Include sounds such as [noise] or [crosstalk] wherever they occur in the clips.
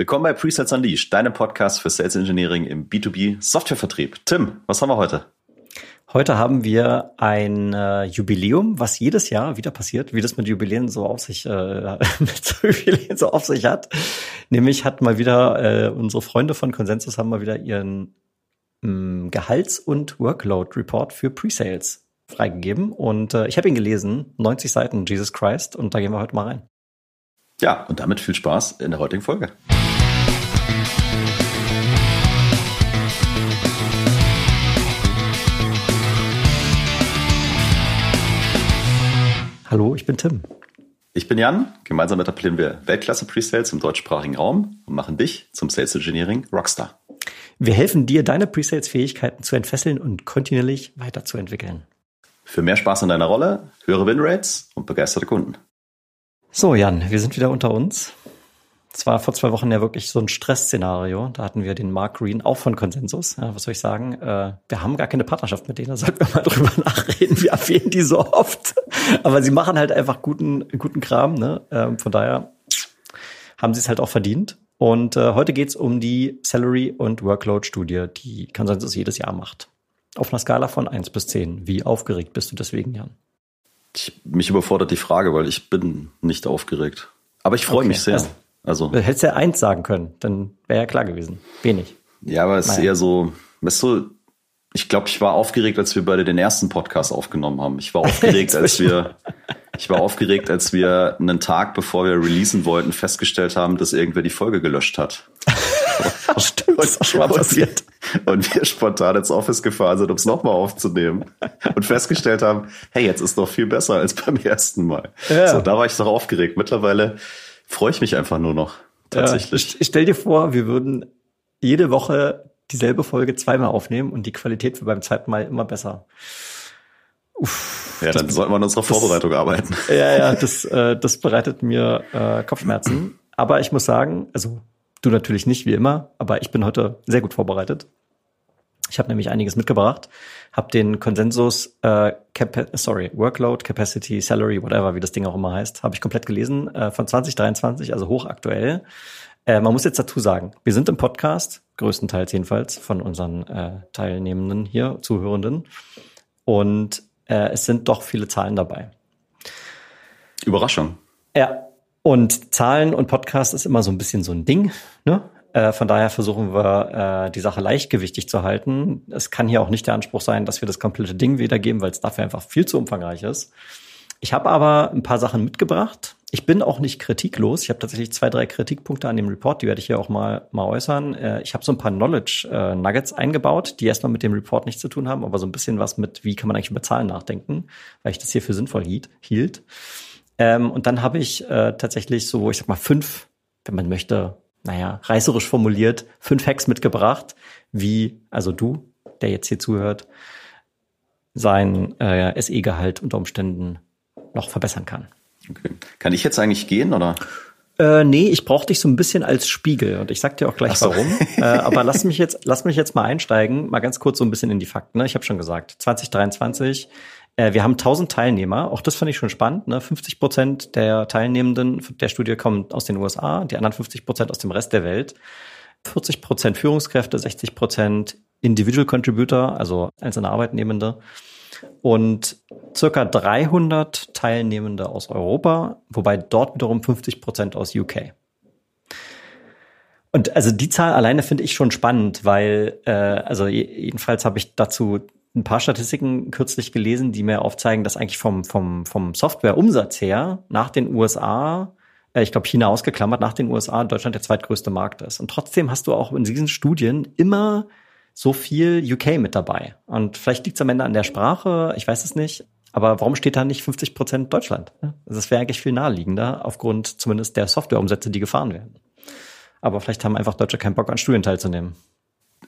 Willkommen bei Presets Unleashed, deinem Podcast für Sales Engineering im B2B Softwarevertrieb. Tim, was haben wir heute? Heute haben wir ein äh, Jubiläum, was jedes Jahr wieder passiert, wie das mit Jubiläen so auf sich äh, [laughs] mit Jubiläen so auf sich hat. Nämlich hat mal wieder äh, unsere Freunde von Consensus haben mal wieder ihren mh, mm, Gehalts- und Workload-Report für Presales freigegeben und äh, ich habe ihn gelesen, 90 Seiten, Jesus Christ, und da gehen wir heute mal rein. Ja, und damit viel Spaß in der heutigen Folge. Hallo, ich bin Tim. Ich bin Jan. Gemeinsam etablieren wir Weltklasse Presales im deutschsprachigen Raum und machen dich zum Sales Engineering Rockstar. Wir helfen dir, deine Presales-Fähigkeiten zu entfesseln und kontinuierlich weiterzuentwickeln. Für mehr Spaß in deiner Rolle, höhere Winrates und begeisterte Kunden. So, Jan, wir sind wieder unter uns. Es war vor zwei Wochen ja wirklich so ein Stressszenario. Da hatten wir den Mark Green auch von Consensus. Ja, was soll ich sagen? Äh, wir haben gar keine Partnerschaft mit denen. Da sollten wir mal [laughs] drüber nachreden. Wir erwähnen die so oft. Aber sie machen halt einfach guten, guten Kram. Ne? Ähm, von daher haben sie es halt auch verdient. Und äh, heute geht's um die Salary- und Workload-Studie, die Consensus jedes Jahr macht. Auf einer Skala von eins bis zehn. Wie aufgeregt bist du deswegen, Jan? Ich, mich überfordert die Frage, weil ich bin nicht aufgeregt. Aber ich freue okay, mich sehr. Also, also. Du hättest ja eins sagen können, dann wäre ja klar gewesen. Wenig. Ja, aber es naja. ist eher so, weißt du, ich glaube, ich war aufgeregt, als wir beide den ersten Podcast aufgenommen haben. Ich war [laughs] aufgeregt, als wir, ich war aufgeregt, als wir einen Tag, bevor wir releasen wollten, festgestellt haben, dass irgendwer die Folge gelöscht hat. [laughs] Stimmt, das auch schon mal passiert. Und wir spontan ins Office gefahren sind, um es nochmal aufzunehmen. Und festgestellt haben, hey, jetzt ist doch viel besser als beim ersten Mal. Ja. So, da war ich doch aufgeregt. Mittlerweile freue ich mich einfach nur noch. Tatsächlich. Ja, ich, stell dir vor, wir würden jede Woche dieselbe Folge zweimal aufnehmen und die Qualität wird beim zweiten Mal immer besser. Uff, ja, dann sollten wir an unserer Vorbereitung arbeiten. [laughs] Ja, ja, das, äh, das bereitet mir äh, Kopfschmerzen. Aber ich muss sagen, also du natürlich nicht wie immer, aber ich bin heute sehr gut vorbereitet. Ich habe nämlich einiges mitgebracht, habe den Konsensus, äh, sorry, Workload, Capacity, Salary, whatever, wie das Ding auch immer heißt, habe ich komplett gelesen äh, von 2023, also hochaktuell. Äh, man muss jetzt dazu sagen, wir sind im Podcast, größtenteils jedenfalls von unseren äh, Teilnehmenden hier, Zuhörenden, und äh, es sind doch viele Zahlen dabei. Überraschung. Ja, und Zahlen und Podcast ist immer so ein bisschen so ein Ding. Ne? Äh, von daher versuchen wir, äh, die Sache leichtgewichtig zu halten. Es kann hier auch nicht der Anspruch sein, dass wir das komplette Ding wiedergeben, weil es dafür einfach viel zu umfangreich ist. Ich habe aber ein paar Sachen mitgebracht. Ich bin auch nicht kritiklos. Ich habe tatsächlich zwei, drei Kritikpunkte an dem Report, die werde ich hier auch mal, mal äußern. Äh, ich habe so ein paar Knowledge-Nuggets äh, eingebaut, die erstmal mit dem Report nichts zu tun haben, aber so ein bisschen was mit, wie kann man eigentlich über Zahlen nachdenken, weil ich das hier für sinnvoll hielt. hielt. Ähm, und dann habe ich äh, tatsächlich so, ich sag mal, fünf, wenn man möchte, naja, reißerisch formuliert, fünf Hacks mitgebracht, wie, also du, der jetzt hier zuhört, sein äh, SE-Gehalt unter Umständen noch verbessern kann. Okay. Kann ich jetzt eigentlich gehen oder? Äh, nee, ich brauche dich so ein bisschen als Spiegel und ich sag dir auch gleich so. warum. [laughs] äh, aber lass mich jetzt, lass mich jetzt mal einsteigen, mal ganz kurz so ein bisschen in die Fakten. Ne? Ich habe schon gesagt, 2023, äh, wir haben 1000 Teilnehmer. Auch das fand ich schon spannend. Ne? 50 Prozent der Teilnehmenden der Studie kommen aus den USA, die anderen 50 Prozent aus dem Rest der Welt. 40 Prozent Führungskräfte, 60 Prozent Individual Contributor, also einzelne Arbeitnehmende und circa 300 Teilnehmende aus Europa, wobei dort wiederum 50 Prozent aus UK. Und also die Zahl alleine finde ich schon spannend, weil äh, also jedenfalls habe ich dazu ein paar Statistiken kürzlich gelesen, die mir aufzeigen, dass eigentlich vom vom vom Softwareumsatz her nach den USA äh, ich glaube China ausgeklammert, nach den USA Deutschland der zweitgrößte Markt ist. Und trotzdem hast du auch in diesen Studien immer so viel UK mit dabei. Und vielleicht liegt es am Ende an der Sprache, ich weiß es nicht. Aber warum steht da nicht 50 Prozent Deutschland? Das wäre eigentlich viel naheliegender, aufgrund zumindest der Softwareumsätze, die gefahren werden. Aber vielleicht haben einfach Deutsche keinen Bock an Studien teilzunehmen.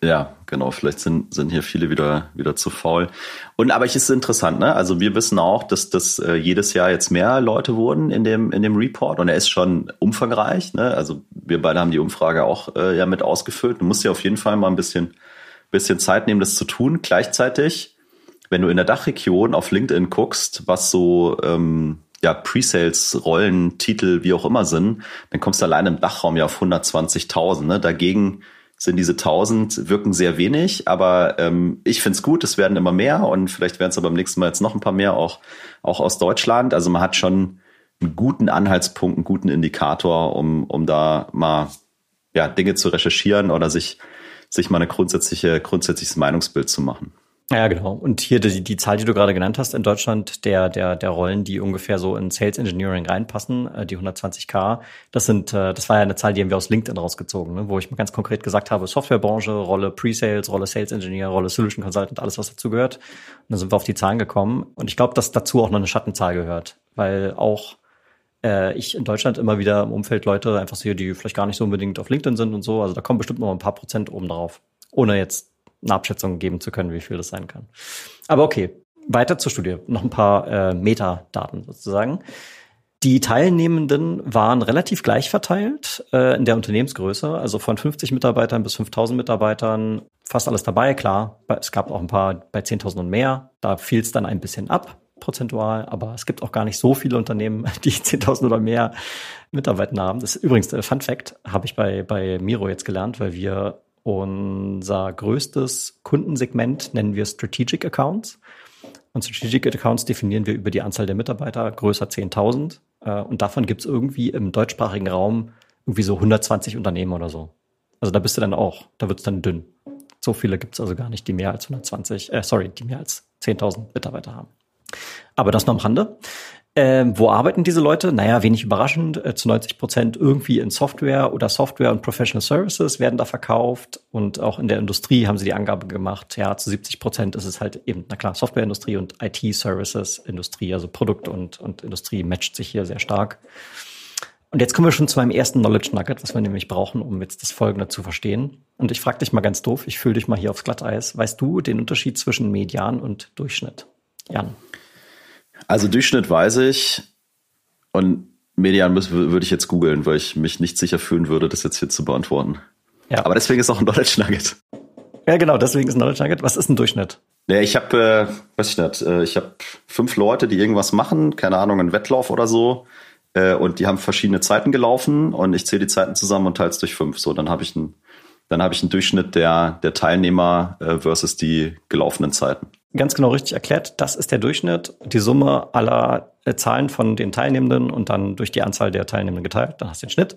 Ja, genau. Vielleicht sind, sind hier viele wieder, wieder zu faul. Und aber es ist interessant, ne? Also wir wissen auch, dass das äh, jedes Jahr jetzt mehr Leute wurden in dem, in dem Report und er ist schon umfangreich, ne? Also wir beide haben die Umfrage auch äh, ja mit ausgefüllt. Du musst ja auf jeden Fall mal ein bisschen bisschen Zeit nehmen, das zu tun. Gleichzeitig, wenn du in der Dachregion auf LinkedIn guckst, was so ähm, ja, Pre-Sales-Rollen, Titel, wie auch immer sind, dann kommst du allein im Dachraum ja auf 120.000. Ne? Dagegen sind diese 1000, wirken sehr wenig, aber ähm, ich find's gut, es werden immer mehr und vielleicht werden es aber beim nächsten Mal jetzt noch ein paar mehr, auch, auch aus Deutschland. Also man hat schon einen guten Anhaltspunkt, einen guten Indikator, um, um da mal ja, Dinge zu recherchieren oder sich, sich mal eine grundsätzliche, grundsätzliches Meinungsbild zu machen. Ja, genau. Und hier die, die Zahl, die du gerade genannt hast in Deutschland, der, der, der Rollen, die ungefähr so in Sales Engineering reinpassen, äh, die 120k, das sind, äh, das war ja eine Zahl, die haben wir aus LinkedIn rausgezogen, ne, wo ich mal ganz konkret gesagt habe, Softwarebranche, Rolle Pre-Sales, Rolle Sales Engineer, Rolle Solution Consultant, alles, was dazu gehört. Und dann sind wir auf die Zahlen gekommen. Und ich glaube, dass dazu auch noch eine Schattenzahl gehört, weil auch äh, ich in Deutschland immer wieder im Umfeld Leute einfach sehe, die vielleicht gar nicht so unbedingt auf LinkedIn sind und so. Also da kommen bestimmt noch ein paar Prozent oben drauf. Ohne jetzt eine Abschätzung geben zu können, wie viel das sein kann. Aber okay, weiter zur Studie. Noch ein paar äh, Metadaten sozusagen. Die Teilnehmenden waren relativ gleich verteilt äh, in der Unternehmensgröße, also von 50 Mitarbeitern bis 5000 Mitarbeitern, fast alles dabei, klar. Es gab auch ein paar bei 10.000 und mehr, da fiel es dann ein bisschen ab, prozentual, aber es gibt auch gar nicht so viele Unternehmen, [laughs] die 10.000 oder mehr Mitarbeiter haben. Das ist übrigens äh, Fun Fact, habe ich bei, bei Miro jetzt gelernt, weil wir unser größtes Kundensegment nennen wir Strategic Accounts. Und Strategic Accounts definieren wir über die Anzahl der Mitarbeiter, größer 10.000. Äh, und davon gibt es irgendwie im deutschsprachigen Raum irgendwie so 120 Unternehmen oder so. Also da bist du dann auch, da wird es dann dünn. So viele gibt es also gar nicht, die mehr als 120, äh, sorry, die mehr als 10.000 Mitarbeiter haben. Aber das nur am Rande. Ähm, wo arbeiten diese Leute? Naja, wenig überraschend, äh, zu 90 Prozent irgendwie in Software oder Software und Professional Services werden da verkauft und auch in der Industrie haben sie die Angabe gemacht, ja, zu 70 Prozent ist es halt eben, na klar, Softwareindustrie und IT-Services-Industrie, also Produkt und, und Industrie matcht sich hier sehr stark. Und jetzt kommen wir schon zu meinem ersten Knowledge Nugget, was wir nämlich brauchen, um jetzt das Folgende zu verstehen. Und ich frage dich mal ganz doof, ich fühle dich mal hier aufs Glatteis. Weißt du den Unterschied zwischen Median und Durchschnitt? Jan. Also Durchschnitt weiß ich und Median würde ich jetzt googeln, weil ich mich nicht sicher fühlen würde, das jetzt hier zu beantworten. Ja. Aber deswegen ist auch ein Knowledge Nugget. Ja, genau, deswegen ist ein Knowledge Nugget. Was ist ein Durchschnitt? Ja, ich habe, äh, weiß ich nicht, äh, ich habe fünf Leute, die irgendwas machen, keine Ahnung, einen Wettlauf oder so, äh, und die haben verschiedene Zeiten gelaufen und ich zähle die Zeiten zusammen und teile es durch fünf. So, dann habe ich einen, dann habe ich einen Durchschnitt der der Teilnehmer äh, versus die gelaufenen Zeiten ganz genau richtig erklärt. Das ist der Durchschnitt, die Summe aller äh, Zahlen von den Teilnehmenden und dann durch die Anzahl der Teilnehmenden geteilt. Dann hast du den Schnitt.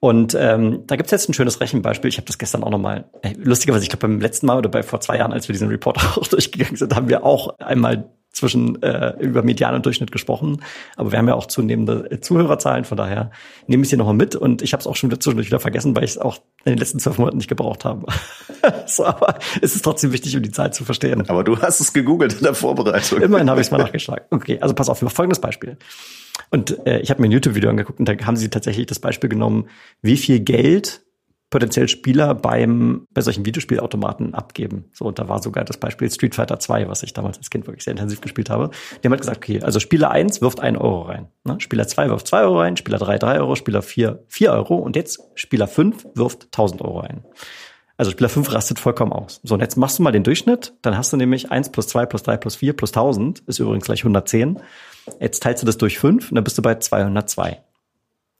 Und ähm, da gibt's jetzt ein schönes Rechenbeispiel. Ich habe das gestern auch nochmal, äh, lustigerweise, ich glaube beim letzten Mal oder bei vor zwei Jahren, als wir diesen Report [laughs] auch durchgegangen sind, haben wir auch einmal zwischen äh, über Median und Durchschnitt gesprochen. Aber wir haben ja auch zunehmende äh, Zuhörerzahlen, von daher nehme ich sie nochmal mit und ich habe es auch schon wieder zwischendurch wieder vergessen, weil ich es auch in den letzten zwölf Monaten nicht gebraucht habe. [laughs] so, aber es ist trotzdem wichtig, um die Zahl zu verstehen. Aber du hast es gegoogelt in der Vorbereitung. Immerhin habe ich es mal nachgeschlagen. Okay, also pass auf, folgendes Beispiel. Und äh, ich habe mir ein YouTube-Video angeguckt und da haben sie tatsächlich das Beispiel genommen, wie viel Geld potenziell Spieler beim, bei solchen Videospielautomaten abgeben. So, und da war sogar das Beispiel Street Fighter 2, was ich damals als Kind wirklich sehr intensiv gespielt habe. Die haben halt gesagt, okay, also Spieler 1 wirft 1 Euro rein. Ne? Spieler 2 wirft 2 Euro rein, Spieler 3 3 Euro, Spieler 4 4 Euro und jetzt Spieler 5 wirft 1000 Euro rein. Also Spieler 5 rastet vollkommen aus. So, und jetzt machst du mal den Durchschnitt, dann hast du nämlich 1 plus 2 plus 3 plus 4 plus 1000, ist übrigens gleich 110. Jetzt teilst du das durch 5 und dann bist du bei 202.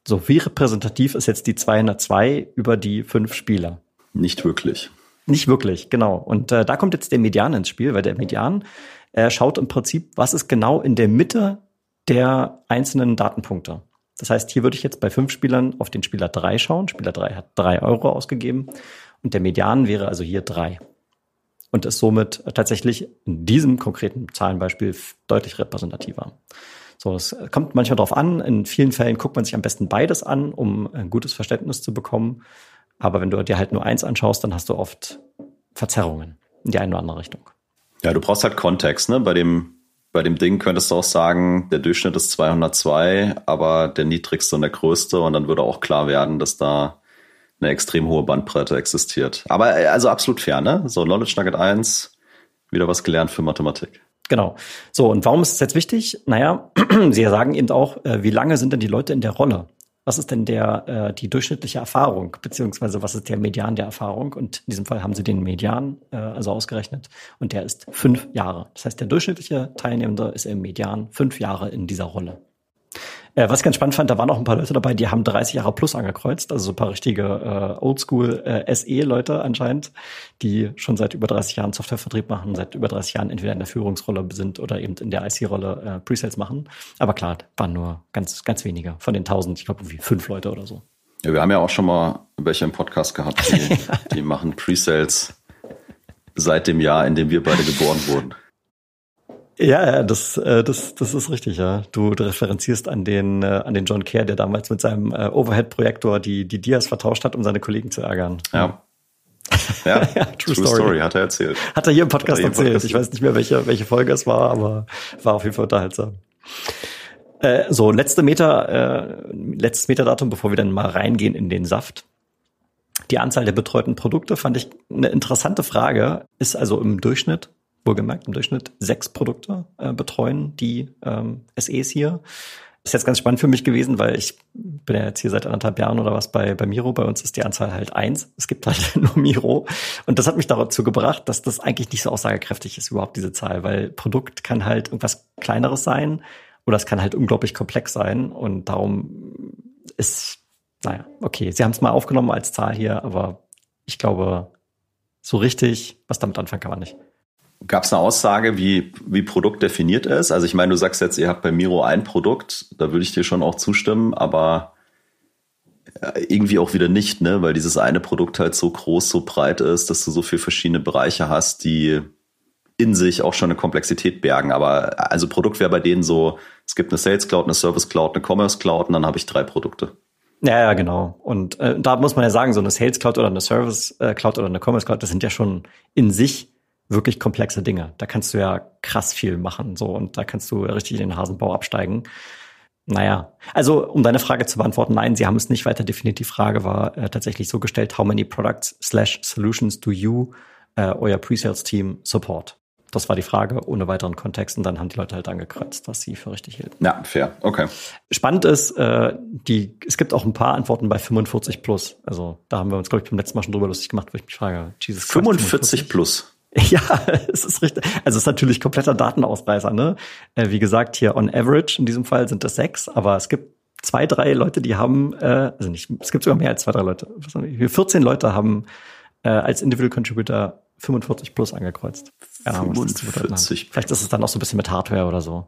So, wie repräsentativ ist jetzt die 202 über die fünf Spieler? Nicht wirklich. Nicht wirklich, genau. Und äh, da kommt jetzt der Median ins Spiel, weil der Median äh, schaut im Prinzip, was ist genau in der Mitte der einzelnen Datenpunkte. Das heißt, hier würde ich jetzt bei fünf Spielern auf den Spieler drei schauen. Spieler drei hat drei Euro ausgegeben und der Median wäre also hier drei und ist somit tatsächlich in diesem konkreten Zahlenbeispiel deutlich repräsentativer. So, es kommt manchmal darauf an. In vielen Fällen guckt man sich am besten beides an, um ein gutes Verständnis zu bekommen. Aber wenn du dir halt nur eins anschaust, dann hast du oft Verzerrungen in die eine oder andere Richtung. Ja, du brauchst halt Kontext, ne? Bei dem, bei dem Ding könntest du auch sagen, der Durchschnitt ist 202, aber der niedrigste und der größte und dann würde auch klar werden, dass da eine extrem hohe Bandbreite existiert. Aber äh, also absolut fair, ne? So Knowledge Nugget 1, wieder was gelernt für Mathematik. Genau. So, und warum ist es jetzt wichtig? Naja, [clears throat] Sie sagen eben auch, äh, wie lange sind denn die Leute in der Rolle? Was ist denn der, äh, die durchschnittliche Erfahrung, beziehungsweise was ist der Median der Erfahrung? Und in diesem Fall haben Sie den Median äh, also ausgerechnet und der ist fünf Jahre. Das heißt, der durchschnittliche Teilnehmende ist im Median fünf Jahre in dieser Rolle. Äh, was ich ganz spannend fand, da waren auch ein paar Leute dabei, die haben 30 Jahre plus angekreuzt, also so ein paar richtige äh, Oldschool äh, SE-Leute anscheinend, die schon seit über 30 Jahren Softwarevertrieb machen, seit über 30 Jahren entweder in der Führungsrolle sind oder eben in der IC-Rolle äh, Presales machen. Aber klar, waren nur ganz, ganz wenige von den 1000, ich glaube irgendwie fünf Leute oder so. Ja, wir haben ja auch schon mal welche im Podcast gehabt, die, [laughs] die machen Presales seit dem Jahr, in dem wir beide geboren wurden. Ja, ja, das, äh, das, das ist richtig, ja. Du, referenzierst an den, äh, an den John Kerr, der damals mit seinem äh, Overhead-Projektor die, die Dias vertauscht hat, um seine Kollegen zu ärgern. Ja. Ja, [laughs] ja true, true story. story. hat er erzählt. Hat er hier im Podcast hier erzählt. Podcast ich weiß nicht mehr, welche, welche Folge es war, aber war auf jeden Fall unterhaltsam. Äh, so, letzte Meter, äh, letztes Meterdatum, bevor wir dann mal reingehen in den Saft. Die Anzahl der betreuten Produkte fand ich eine interessante Frage. Ist also im Durchschnitt wohlgemerkt im Durchschnitt sechs Produkte äh, betreuen, die ähm, SEs hier. Ist jetzt ganz spannend für mich gewesen, weil ich bin ja jetzt hier seit anderthalb Jahren oder was bei, bei Miro. Bei uns ist die Anzahl halt eins. Es gibt halt [laughs] nur Miro. Und das hat mich dazu gebracht, dass das eigentlich nicht so aussagekräftig ist, überhaupt diese Zahl, weil Produkt kann halt irgendwas Kleineres sein oder es kann halt unglaublich komplex sein. Und darum ist, naja, okay, sie haben es mal aufgenommen als Zahl hier, aber ich glaube, so richtig, was damit anfangen kann man nicht. Gab es eine Aussage, wie, wie Produkt definiert ist? Also ich meine, du sagst jetzt, ihr habt bei Miro ein Produkt, da würde ich dir schon auch zustimmen, aber äh, irgendwie auch wieder nicht, ne? Weil dieses eine Produkt halt so groß, so breit ist, dass du so viele verschiedene Bereiche hast, die in sich auch schon eine Komplexität bergen. Aber also Produkt wäre bei denen so, es gibt eine Sales Cloud, eine Service Cloud, eine Commerce Cloud und dann habe ich drei Produkte. Ja, ja, genau. Und äh, da muss man ja sagen, so eine Sales Cloud oder eine Service äh, Cloud oder eine Commerce Cloud, das sind ja schon in sich wirklich komplexe Dinge. Da kannst du ja krass viel machen, so, und da kannst du richtig in den Hasenbau absteigen. Naja, also um deine Frage zu beantworten, nein, sie haben es nicht weiter definiert. Die Frage war äh, tatsächlich so gestellt, how many products slash solutions do you, äh, euer Pre-Sales Team support? Das war die Frage, ohne weiteren Kontext. Und dann haben die Leute halt angekreuzt, was sie für richtig hielten. Ja, fair. Okay. Spannend ist, äh, die, es gibt auch ein paar Antworten bei 45 plus. Also da haben wir uns, glaube ich, beim letzten Mal schon drüber lustig gemacht, wo ich mich frage, Jesus 45, 45 plus. [laughs] Ja, es ist richtig. Also es ist natürlich kompletter Datenausreißer, ne? Äh, wie gesagt, hier on average in diesem Fall sind das sechs, aber es gibt zwei, drei Leute, die haben, äh, also nicht, es gibt sogar mehr als zwei, drei Leute. 14 Leute haben äh, als Individual Contributor 45 plus angekreuzt. Ja, 45. Vielleicht ist es dann auch so ein bisschen mit Hardware oder so.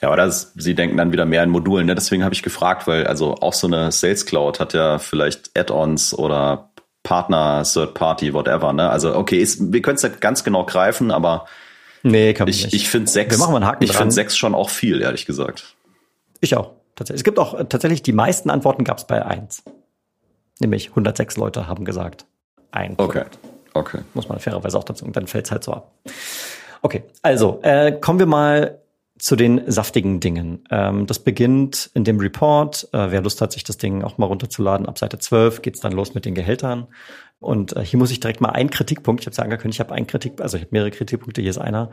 Ja, oder sie denken dann wieder mehr in Modulen. Ne? Deswegen habe ich gefragt, weil also auch so eine Sales Cloud hat ja vielleicht Add-ons oder Partner, Third Party, whatever. Ne? Also okay, ist, wir können es nicht ganz genau greifen, aber nee, kann ich, nicht. ich finde sechs, ich finde sechs schon auch viel, ehrlich gesagt. Ich auch. Tatsächlich. Es gibt auch äh, tatsächlich die meisten Antworten gab es bei eins. Nämlich 106 Leute haben gesagt ein. Okay. Okay. Muss man fairerweise auch dazu. Und dann fällt es halt so ab. Okay, also äh, kommen wir mal zu den saftigen Dingen. Ähm, das beginnt in dem Report. Äh, wer Lust hat, sich das Ding auch mal runterzuladen, ab Seite 12 geht's dann los mit den Gehältern. Und äh, hier muss ich direkt mal einen Kritikpunkt, ich habe es ja angekündigt, ich habe einen Kritik, also ich habe mehrere Kritikpunkte, hier ist einer.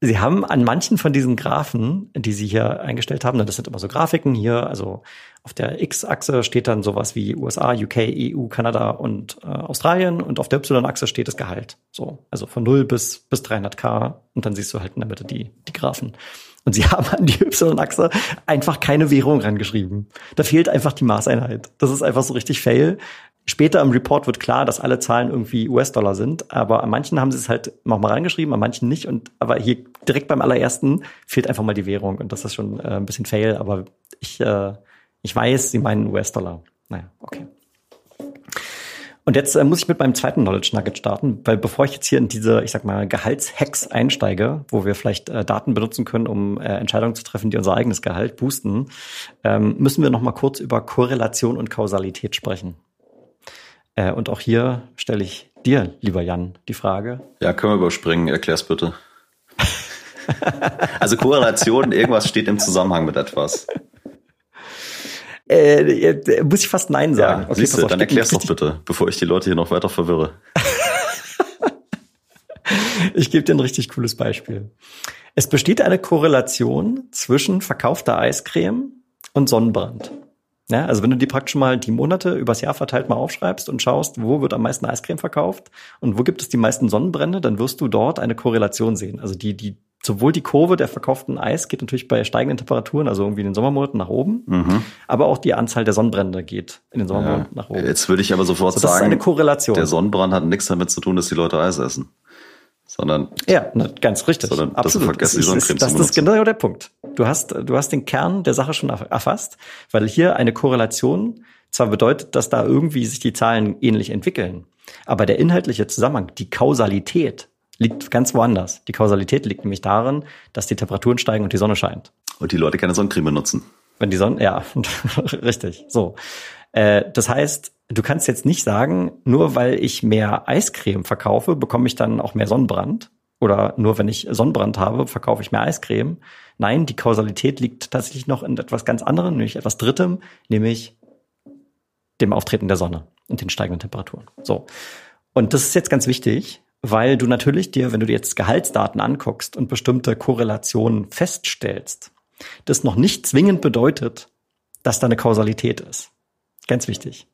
Sie haben an manchen von diesen Graphen, die Sie hier eingestellt haben, das sind immer so Grafiken hier, also auf der X-Achse steht dann sowas wie USA, UK, EU, Kanada und äh, Australien und auf der Y-Achse steht das Gehalt. So, also von 0 bis, bis 300k und dann siehst du halt in der Mitte die, die Graphen. Und sie [laughs] haben an die Y-Achse einfach keine Währung rangeschrieben. Da fehlt einfach die Maßeinheit. Das ist einfach so richtig fail. Später im Report wird klar, dass alle Zahlen irgendwie US-Dollar sind, aber an manchen haben sie es halt nochmal reingeschrieben, an manchen nicht. Und aber hier direkt beim allerersten fehlt einfach mal die Währung und das ist schon äh, ein bisschen fail. Aber ich äh, ich weiß, sie meinen US-Dollar. Naja, okay. Und jetzt äh, muss ich mit meinem zweiten Knowledge Nugget starten, weil bevor ich jetzt hier in diese, ich sag mal, Gehaltshacks einsteige, wo wir vielleicht äh, Daten benutzen können, um äh, Entscheidungen zu treffen, die unser eigenes Gehalt boosten, ähm, müssen wir noch mal kurz über Korrelation und Kausalität sprechen. Äh, und auch hier stelle ich dir, lieber Jan, die Frage. Ja, können wir überspringen. Erklär's bitte. [laughs] also Korrelation, irgendwas steht im Zusammenhang mit etwas. Äh, äh, muss ich fast Nein sagen. Ja, okay, siehst du, dann erklär's doch bitte, bevor ich die Leute hier noch weiter verwirre. [laughs] ich gebe dir ein richtig cooles Beispiel. Es besteht eine Korrelation zwischen verkaufter Eiscreme und Sonnenbrand. Ja, also wenn du die praktisch mal die Monate übers Jahr verteilt mal aufschreibst und schaust, wo wird am meisten Eiscreme verkauft und wo gibt es die meisten Sonnenbrände, dann wirst du dort eine Korrelation sehen. Also die, die sowohl die Kurve der verkauften Eis geht natürlich bei steigenden Temperaturen, also irgendwie in den Sommermonaten nach oben, Mhm. aber auch die Anzahl der Sonnenbrände geht in den Sommermonaten nach oben. Jetzt würde ich aber sofort So, das ist sagen, eine Korrelation. der Sonnenbrand hat nichts damit zu tun, dass die Leute Eis essen. Sondern Ja, na, ganz richtig. Sondern, dass du Absolut. vergisst, die Das ist- Das ist genau der Punkt. Du hast, du hast den Kern der Sache schon erf- erfasst, weil hier eine Korrelation zwar bedeutet, dass da irgendwie sich die Zahlen ähnlich entwickeln, aber der inhaltliche Zusammenhang, die Kausalität, liegt ganz woanders. Die Kausalität liegt nämlich darin, dass die Temperaturen steigen und die Sonne scheint. und die Leute keine Sonnencreme nutzen. Wenn die Sonne, ja, [laughs] richtig, so. Äh, das heißt, du kannst jetzt nicht sagen, nur weil ich mehr Eiscreme verkaufe, bekomme ich dann auch mehr Sonnenbrand. Oder nur wenn ich Sonnenbrand habe, verkaufe ich mehr Eiscreme. Nein, die Kausalität liegt tatsächlich noch in etwas ganz anderem, nämlich etwas Drittem, nämlich dem Auftreten der Sonne und den steigenden Temperaturen. So. Und das ist jetzt ganz wichtig, weil du natürlich dir, wenn du dir jetzt Gehaltsdaten anguckst und bestimmte Korrelationen feststellst, das noch nicht zwingend bedeutet, dass da eine Kausalität ist. Ganz wichtig.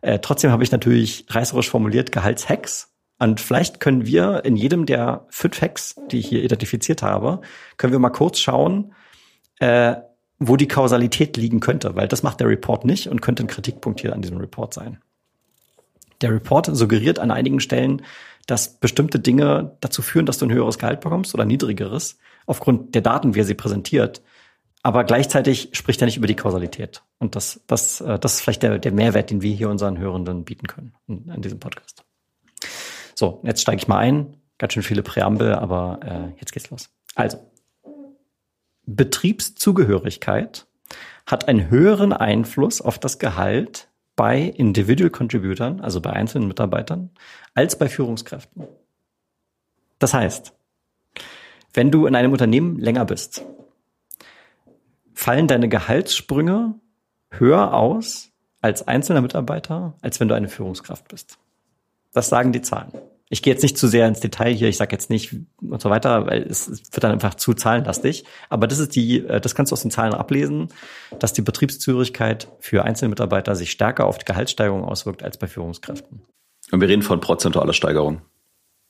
Äh, trotzdem habe ich natürlich reißerisch formuliert Gehaltshacks. Und vielleicht können wir in jedem der fünf Hacks, die ich hier identifiziert habe, können wir mal kurz schauen, äh, wo die Kausalität liegen könnte, weil das macht der Report nicht und könnte ein Kritikpunkt hier an diesem Report sein. Der Report suggeriert an einigen Stellen, dass bestimmte Dinge dazu führen, dass du ein höheres Gehalt bekommst oder niedrigeres, aufgrund der Daten, wie er sie präsentiert. Aber gleichzeitig spricht er nicht über die Kausalität. Und das, das, äh, das ist vielleicht der, der Mehrwert, den wir hier unseren Hörenden bieten können in, in diesem Podcast. So, jetzt steige ich mal ein. Ganz schön viele Präambel, aber äh, jetzt geht's los. Also, Betriebszugehörigkeit hat einen höheren Einfluss auf das Gehalt bei Individual Contributern, also bei einzelnen Mitarbeitern, als bei Führungskräften. Das heißt, wenn du in einem Unternehmen länger bist, fallen deine Gehaltssprünge höher aus als einzelner Mitarbeiter, als wenn du eine Führungskraft bist. Das sagen die Zahlen. Ich gehe jetzt nicht zu sehr ins Detail hier, ich sage jetzt nicht und so weiter, weil es wird dann einfach zu zahlenlastig. Aber das ist die, äh, das kannst du aus den Zahlen ablesen, dass die Betriebszugehörigkeit für einzelne Mitarbeiter sich stärker auf die Gehaltssteigerung auswirkt als bei Führungskräften. Und wir reden von prozentualer Steigerung.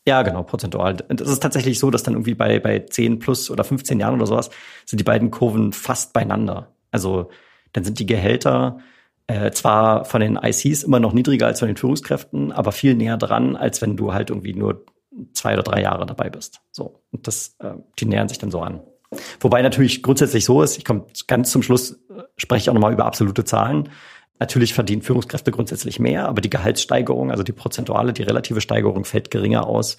Ja, genau, prozentual. Und es ist tatsächlich so, dass dann irgendwie bei, bei 10 plus oder 15 Jahren oder sowas sind die beiden Kurven fast beieinander. Also dann sind die Gehälter äh, zwar von den ICs immer noch niedriger als von den Führungskräften, aber viel näher dran, als wenn du halt irgendwie nur zwei oder drei Jahre dabei bist. So. Und das, äh, die nähern sich dann so an. Wobei natürlich grundsätzlich so ist, ich komme ganz zum Schluss, äh, spreche ich auch nochmal über absolute Zahlen. Natürlich verdienen Führungskräfte grundsätzlich mehr, aber die Gehaltssteigerung, also die prozentuale, die relative Steigerung fällt geringer aus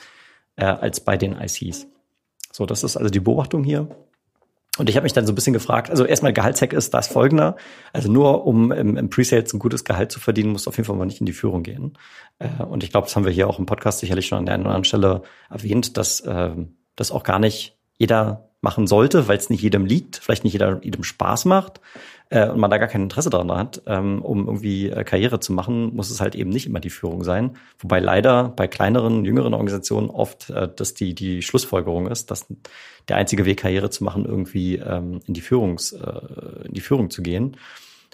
äh, als bei den ICs. So, das ist also die Beobachtung hier. Und ich habe mich dann so ein bisschen gefragt, also erstmal Gehaltshack ist das folgender. Also nur um im, im Pre-Sales ein gutes Gehalt zu verdienen, musst du auf jeden Fall mal nicht in die Führung gehen. Äh, und ich glaube, das haben wir hier auch im Podcast sicherlich schon an der einen oder anderen Stelle erwähnt, dass ähm, das auch gar nicht jeder machen sollte, weil es nicht jedem liegt, vielleicht nicht jeder, jedem Spaß macht äh, und man da gar kein Interesse daran hat, ähm, um irgendwie äh, Karriere zu machen, muss es halt eben nicht immer die Führung sein. Wobei leider bei kleineren, jüngeren Organisationen oft äh, das die, die Schlussfolgerung ist, dass der einzige Weg, Karriere zu machen, irgendwie ähm, in die Führungs, äh, in die Führung zu gehen.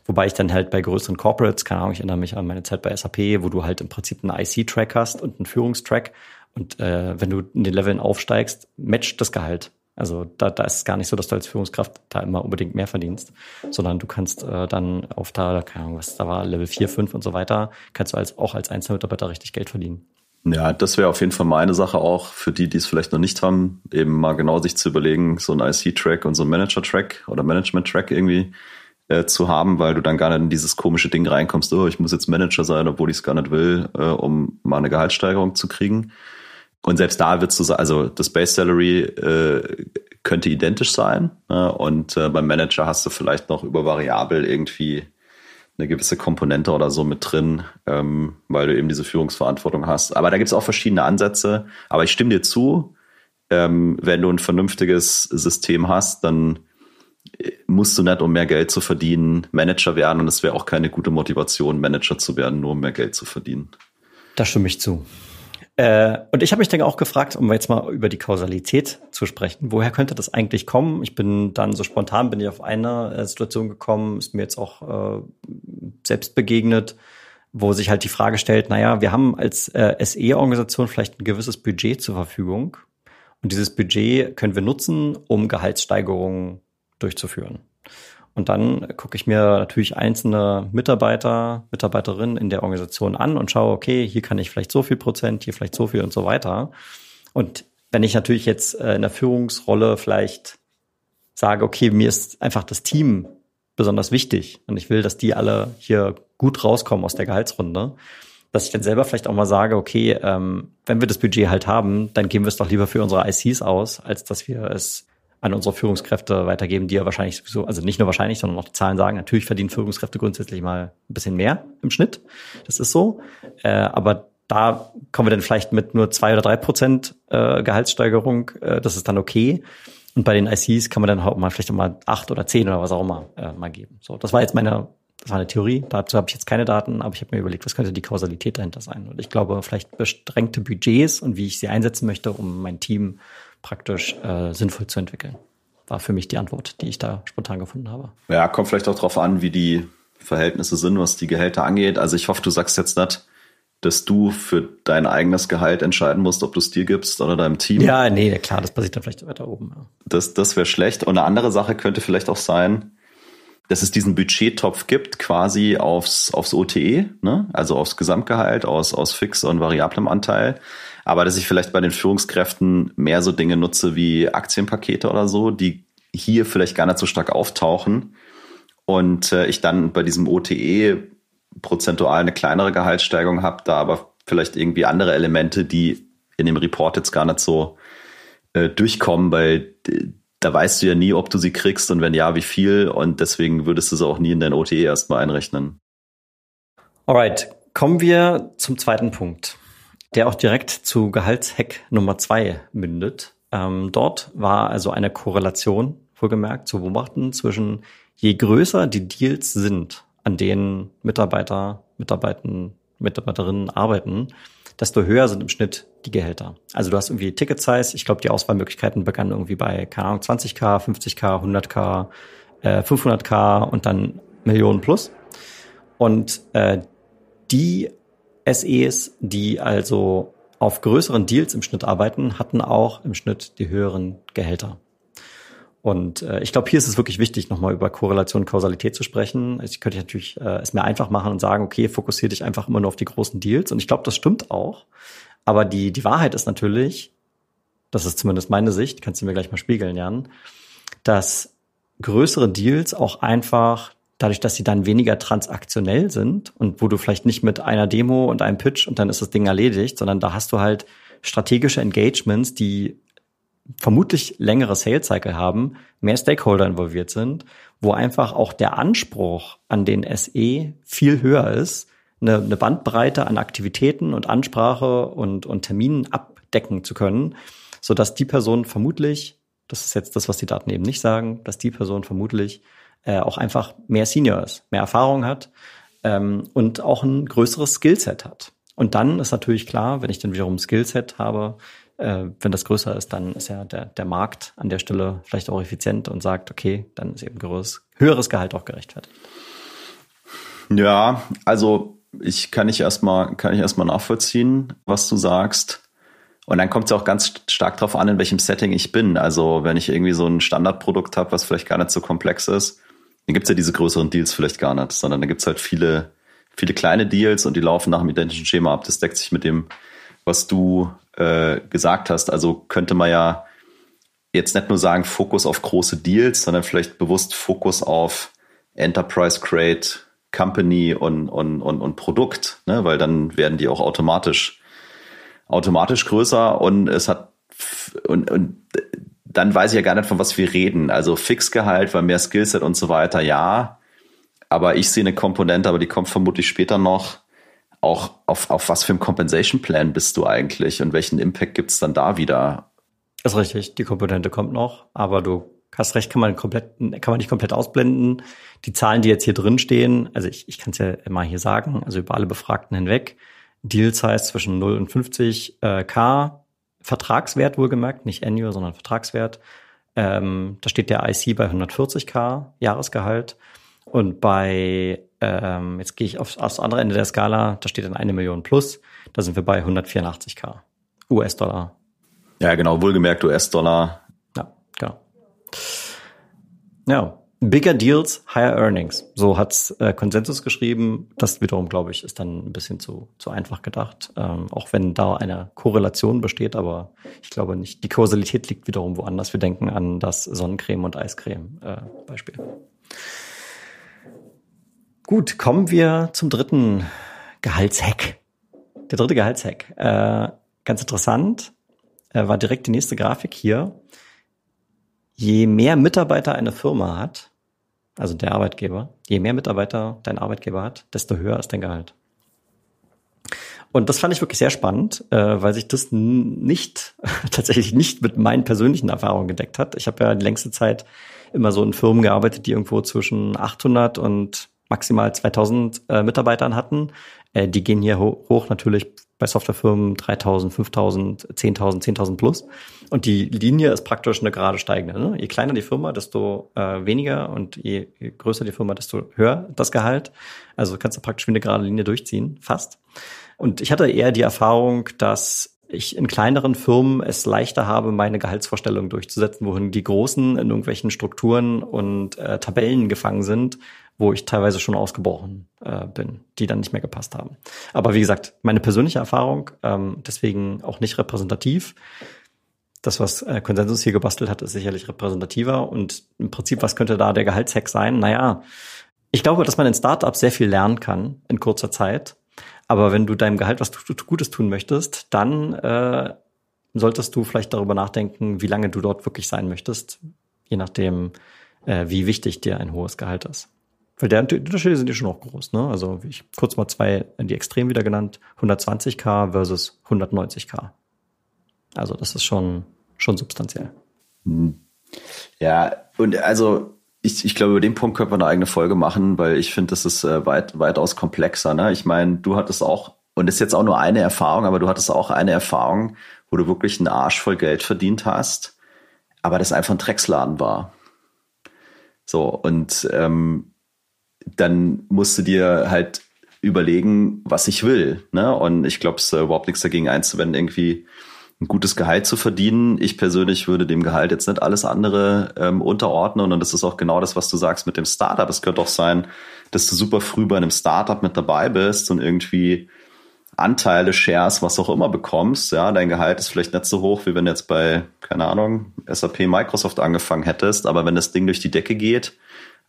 Wobei ich dann halt bei größeren Corporates, keine Ahnung, ich erinnere mich an meine Zeit bei SAP, wo du halt im Prinzip einen IC-Track hast und einen Führungstrack. Und äh, wenn du in den Leveln aufsteigst, matcht das Gehalt. Also da, da ist es gar nicht so, dass du als Führungskraft da immer unbedingt mehr verdienst, sondern du kannst äh, dann auf da, keine Ahnung, was da war, Level 4, 5 und so weiter, kannst du als, auch als Einzelmitarbeiter richtig Geld verdienen. Ja, das wäre auf jeden Fall meine Sache auch für die, die es vielleicht noch nicht haben, eben mal genau sich zu überlegen, so ein IC-Track und so ein Manager-Track oder Management-Track irgendwie äh, zu haben, weil du dann gar nicht in dieses komische Ding reinkommst, oh, ich muss jetzt Manager sein, obwohl ich es gar nicht will, äh, um mal eine Gehaltssteigerung zu kriegen. Und selbst da wird du also das Base Salary äh, könnte identisch sein. Ne? Und äh, beim Manager hast du vielleicht noch über Variabel irgendwie eine gewisse Komponente oder so mit drin, ähm, weil du eben diese Führungsverantwortung hast. Aber da gibt es auch verschiedene Ansätze. Aber ich stimme dir zu, ähm, wenn du ein vernünftiges System hast, dann musst du nicht, um mehr Geld zu verdienen, Manager werden. Und es wäre auch keine gute Motivation, Manager zu werden, nur um mehr Geld zu verdienen. Da stimme ich zu. Äh, und ich habe mich dann auch gefragt, um jetzt mal über die Kausalität zu sprechen, woher könnte das eigentlich kommen? Ich bin dann so spontan, bin ich auf eine äh, Situation gekommen, ist mir jetzt auch äh, selbst begegnet, wo sich halt die Frage stellt, naja, wir haben als äh, SE-Organisation vielleicht ein gewisses Budget zur Verfügung Und dieses Budget können wir nutzen, um Gehaltssteigerungen durchzuführen. Und dann gucke ich mir natürlich einzelne Mitarbeiter, Mitarbeiterinnen in der Organisation an und schaue, okay, hier kann ich vielleicht so viel Prozent, hier vielleicht so viel und so weiter. Und wenn ich natürlich jetzt äh, in der Führungsrolle vielleicht sage, okay, mir ist einfach das Team besonders wichtig und ich will, dass die alle hier gut rauskommen aus der Gehaltsrunde, dass ich dann selber vielleicht auch mal sage, okay, ähm, wenn wir das Budget halt haben, dann geben wir es doch lieber für unsere ICs aus, als dass wir es an unsere Führungskräfte weitergeben, die ja wahrscheinlich sowieso, also nicht nur wahrscheinlich, sondern auch die Zahlen sagen, natürlich verdienen Führungskräfte grundsätzlich mal ein bisschen mehr im Schnitt. Das ist so. Äh, aber da kommen wir dann vielleicht mit nur zwei oder drei Prozent äh, Gehaltssteigerung, äh, das ist dann okay. Und bei den ICs kann man dann auch mal vielleicht auch mal acht oder zehn oder was auch immer äh, mal geben. So, das war jetzt meine, das war eine Theorie. Dazu habe ich jetzt keine Daten, aber ich habe mir überlegt, was könnte die Kausalität dahinter sein. Und ich glaube, vielleicht beschränkte Budgets und wie ich sie einsetzen möchte, um mein Team praktisch äh, sinnvoll zu entwickeln. War für mich die Antwort, die ich da spontan gefunden habe. Ja, kommt vielleicht auch darauf an, wie die Verhältnisse sind, was die Gehälter angeht. Also ich hoffe, du sagst jetzt nicht, dass du für dein eigenes Gehalt entscheiden musst, ob du es dir gibst oder deinem Team. Ja, nee, klar, das passiert dann vielleicht weiter oben. Ja. Das, das wäre schlecht. Und eine andere Sache könnte vielleicht auch sein, dass es diesen Budgettopf gibt, quasi aufs, aufs OTE, ne? also aufs Gesamtgehalt, aus, aus fix und variablem Anteil. Aber dass ich vielleicht bei den Führungskräften mehr so Dinge nutze wie Aktienpakete oder so, die hier vielleicht gar nicht so stark auftauchen. Und äh, ich dann bei diesem OTE prozentual eine kleinere Gehaltssteigerung habe, da aber vielleicht irgendwie andere Elemente, die in dem Report jetzt gar nicht so äh, durchkommen, weil da weißt du ja nie, ob du sie kriegst und wenn ja, wie viel. Und deswegen würdest du sie auch nie in dein OTE erstmal einrechnen. Alright, kommen wir zum zweiten Punkt, der auch direkt zu Gehaltshack Nummer zwei mündet. Ähm, dort war also eine Korrelation, wohlgemerkt, zu beobachten zwischen je größer die Deals sind, an denen Mitarbeiter, Mitarbeitern, Mitarbeiterinnen arbeiten, desto höher sind im Schnitt die Gehälter. Also du hast irgendwie Ticket-Size. Ich glaube, die Auswahlmöglichkeiten begannen irgendwie bei, keine Ahnung, 20k, 50k, 100k, äh, 500k und dann Millionen plus. Und äh, die SEs, die also auf größeren Deals im Schnitt arbeiten, hatten auch im Schnitt die höheren Gehälter. Und äh, ich glaube, hier ist es wirklich wichtig, nochmal über Korrelation und Kausalität zu sprechen. Ich könnte natürlich äh, es mir einfach machen und sagen, okay, fokussiere dich einfach immer nur auf die großen Deals. Und ich glaube, das stimmt auch. Aber die, die Wahrheit ist natürlich, das ist zumindest meine Sicht, kannst du mir gleich mal spiegeln, Jan, dass größere Deals auch einfach dadurch, dass sie dann weniger transaktionell sind und wo du vielleicht nicht mit einer Demo und einem Pitch und dann ist das Ding erledigt, sondern da hast du halt strategische Engagements, die vermutlich längere Sales Cycle haben, mehr Stakeholder involviert sind, wo einfach auch der Anspruch an den SE viel höher ist, eine, eine Bandbreite an Aktivitäten und Ansprache und, und Terminen abdecken zu können, so dass die Person vermutlich, das ist jetzt das, was die Daten eben nicht sagen, dass die Person vermutlich äh, auch einfach mehr Senior ist, mehr Erfahrung hat ähm, und auch ein größeres Skillset hat. Und dann ist natürlich klar, wenn ich dann wiederum ein Skillset habe, äh, wenn das größer ist, dann ist ja der, der Markt an der Stelle vielleicht auch effizient und sagt, okay, dann ist eben größeres, höheres Gehalt auch gerechtfertigt. Ja, also ich kann ich erstmal, kann ich erstmal nachvollziehen, was du sagst. Und dann kommt es auch ganz stark darauf an, in welchem Setting ich bin. Also wenn ich irgendwie so ein Standardprodukt habe, was vielleicht gar nicht so komplex ist, dann gibt's ja diese größeren Deals vielleicht gar nicht, sondern da gibt's halt viele, viele kleine Deals und die laufen nach einem identischen Schema ab. Das deckt sich mit dem, was du äh, gesagt hast. Also könnte man ja jetzt nicht nur sagen, Fokus auf große Deals, sondern vielleicht bewusst Fokus auf Enterprise Grade Company und, und, und, und Produkt, ne? weil dann werden die auch automatisch, automatisch größer und es hat und, und dann weiß ich ja gar nicht, von was wir reden. Also Fixgehalt, weil mehr Skillset und so weiter, ja. Aber ich sehe eine Komponente, aber die kommt vermutlich später noch auch auf, auf was für ein Compensation Plan bist du eigentlich und welchen Impact gibt's dann da wieder? Das ist richtig, die Komponente kommt noch, aber du hast recht, kann man komplett, kann man nicht komplett ausblenden. Die Zahlen, die jetzt hier drin stehen, also ich, ich kann es ja immer hier sagen, also über alle Befragten hinweg, Deal Size zwischen 0 und 50 äh, K, Vertragswert wohlgemerkt, nicht Annual, sondern Vertragswert. Ähm, da steht der IC bei 140k Jahresgehalt und bei ähm, jetzt gehe ich aufs, aufs andere Ende der Skala, da steht dann eine Million plus, da sind wir bei 184k US-Dollar. Ja, genau, wohlgemerkt US-Dollar. Ja, genau. Ja, Bigger Deals, Higher Earnings. So hat's äh, Konsensus geschrieben. Das wiederum, glaube ich, ist dann ein bisschen zu, zu einfach gedacht. Ähm, auch wenn da eine Korrelation besteht, aber ich glaube nicht. Die Kausalität liegt wiederum woanders. Wir denken an das Sonnencreme und Eiscreme äh, Beispiel. Gut, kommen wir zum dritten Gehaltshack. Der dritte Gehaltshack. Äh, ganz interessant. Äh, war direkt die nächste Grafik hier. Je mehr Mitarbeiter eine Firma hat, also der Arbeitgeber, je mehr Mitarbeiter dein Arbeitgeber hat, desto höher ist dein Gehalt. Und das fand ich wirklich sehr spannend, äh, weil sich das nicht [laughs] tatsächlich nicht mit meinen persönlichen Erfahrungen gedeckt hat. Ich habe ja die längste Zeit immer so in Firmen gearbeitet, die irgendwo zwischen 800 und maximal 2000 äh, Mitarbeitern hatten. Äh, die gehen hier ho hoch natürlich bei Softwarefirmen 3000, 5000, 10.000, 10.000 plus. Und die Linie ist praktisch eine gerade steigende. Ne? Je kleiner die Firma, desto äh, weniger und je, je größer die Firma, desto höher das Gehalt. Also kannst du praktisch wie eine gerade Linie durchziehen, fast. Und ich hatte eher die Erfahrung, dass ich in kleineren Firmen es leichter habe, meine Gehaltsvorstellungen durchzusetzen, wohin die großen in irgendwelchen Strukturen und äh, Tabellen gefangen sind, wo ich teilweise schon ausgebrochen äh, bin, die dann nicht mehr gepasst haben. Aber wie gesagt, meine persönliche Erfahrung, ähm, deswegen auch nicht repräsentativ. Das, was äh, Konsensus hier gebastelt hat, ist sicherlich repräsentativer. Und im Prinzip, was könnte da der Gehaltshack sein? Naja, ich glaube, dass man in Startups sehr viel lernen kann in kurzer Zeit. Aber wenn du deinem Gehalt was Gutes tun möchtest, dann äh, solltest du vielleicht darüber nachdenken, wie lange du dort wirklich sein möchtest, je nachdem, äh, wie wichtig dir ein hohes Gehalt ist. Weil der, die Unterschiede sind ja schon auch groß. Ne? Also ich kurz mal zwei, die Extrem wieder genannt, 120k versus 190k. Also das ist schon, schon substanziell. Hm. Ja, und also ich, ich glaube, über den Punkt könnte man eine eigene Folge machen, weil ich finde, das ist äh, weit, weitaus komplexer. Ne? Ich meine, du hattest auch, und das ist jetzt auch nur eine Erfahrung, aber du hattest auch eine Erfahrung, wo du wirklich einen Arsch voll Geld verdient hast, aber das einfach ein Drecksladen war. So, und ähm, dann musst du dir halt überlegen, was ich will. Ne? Und ich glaube, es ist überhaupt nichts dagegen einzuwenden, irgendwie ein gutes Gehalt zu verdienen. Ich persönlich würde dem Gehalt jetzt nicht alles andere ähm, unterordnen. Und das ist auch genau das, was du sagst mit dem Startup. Es könnte auch sein, dass du super früh bei einem Startup mit dabei bist und irgendwie Anteile, Shares, was auch immer bekommst. Ja, dein Gehalt ist vielleicht nicht so hoch, wie wenn du jetzt bei, keine Ahnung, SAP, Microsoft angefangen hättest. Aber wenn das Ding durch die Decke geht,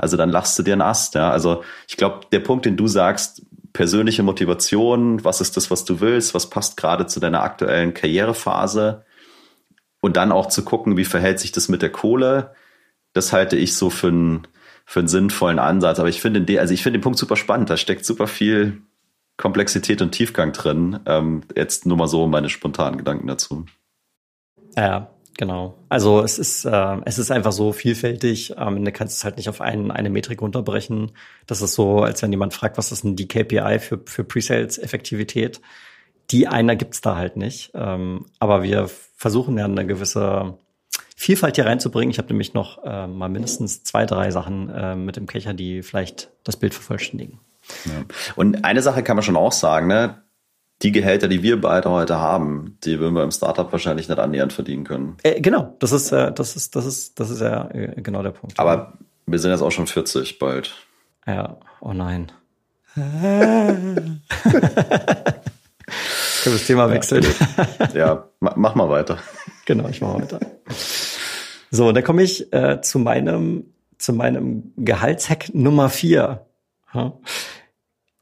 also dann lachst du dir einen Ast. Ja? Also ich glaube, der Punkt, den du sagst, persönliche Motivation, was ist das, was du willst, was passt gerade zu deiner aktuellen Karrierephase und dann auch zu gucken, wie verhält sich das mit der Kohle, das halte ich so für einen, für einen sinnvollen Ansatz. Aber ich finde, also ich den Punkt super spannend. Da steckt super viel Komplexität und Tiefgang drin. Ähm, jetzt nur mal so meine spontanen Gedanken dazu. Ja, Genau. Also es ist, äh, es ist einfach so vielfältig. Ähm, du kannst es halt nicht auf ein, eine Metrik runterbrechen. Das ist so, als wenn jemand fragt, was ist denn die KPI für, für Pre-Sales-Effektivität? Die einer gibt's da halt nicht. Ähm, aber wir versuchen ja eine gewisse Vielfalt hier reinzubringen. Ich habe nämlich noch äh, mal mindestens zwei, drei Sachen äh, mit dem Köcher, die vielleicht das Bild vervollständigen. Ja. Und eine Sache kann man schon auch sagen, ne? Die Gehälter, die wir beide heute haben, die würden wir im Startup wahrscheinlich nicht annähernd verdienen können. Äh, genau, das ist, äh, das ist, das ist, das ist ja äh, genau der Punkt. Aber wir sind jetzt auch schon 40 bald. Ja, oh nein. [laughs] Können wir das Thema wechseln? Ja, mach mal weiter. [laughs] Genau, ich mach weiter. So, dann komme ich äh, zu meinem, zu meinem Gehaltshack Nummer vier.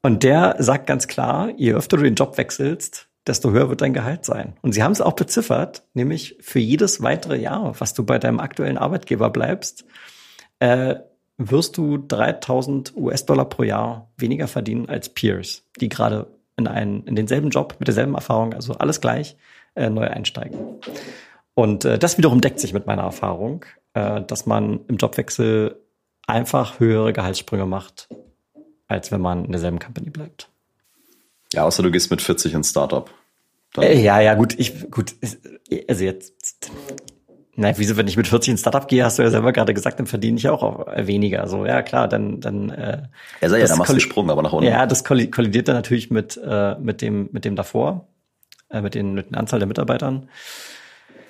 Und der sagt ganz klar, je öfter du den Job wechselst, desto höher wird dein Gehalt sein. Und sie haben es auch beziffert, nämlich für jedes weitere Jahr, was du bei deinem aktuellen Arbeitgeber bleibst, äh, wirst du 3000 US-Dollar pro Jahr weniger verdienen als Peers, die gerade in einen, in denselben Job mit derselben Erfahrung, also alles gleich, äh, neu einsteigen. Und äh, das wiederum deckt sich mit meiner Erfahrung, äh, dass man im Jobwechsel einfach höhere Gehaltssprünge macht, als wenn man in derselben Company bleibt. Ja, außer du gehst mit 40 ins Startup. Äh, ja, ja, gut, ich, gut, also jetzt, na, wieso, wenn ich mit 40 ins Startup gehe, hast du ja selber gerade gesagt, dann verdiene ich auch weniger. So, ja, klar, dann, dann, äh, Ja, sei ja, da machst du Sprung, aber nach unten. Ja, das kollidiert dann natürlich mit, äh, mit dem, mit dem davor, äh, mit den, mit den Anzahl der Mitarbeitern.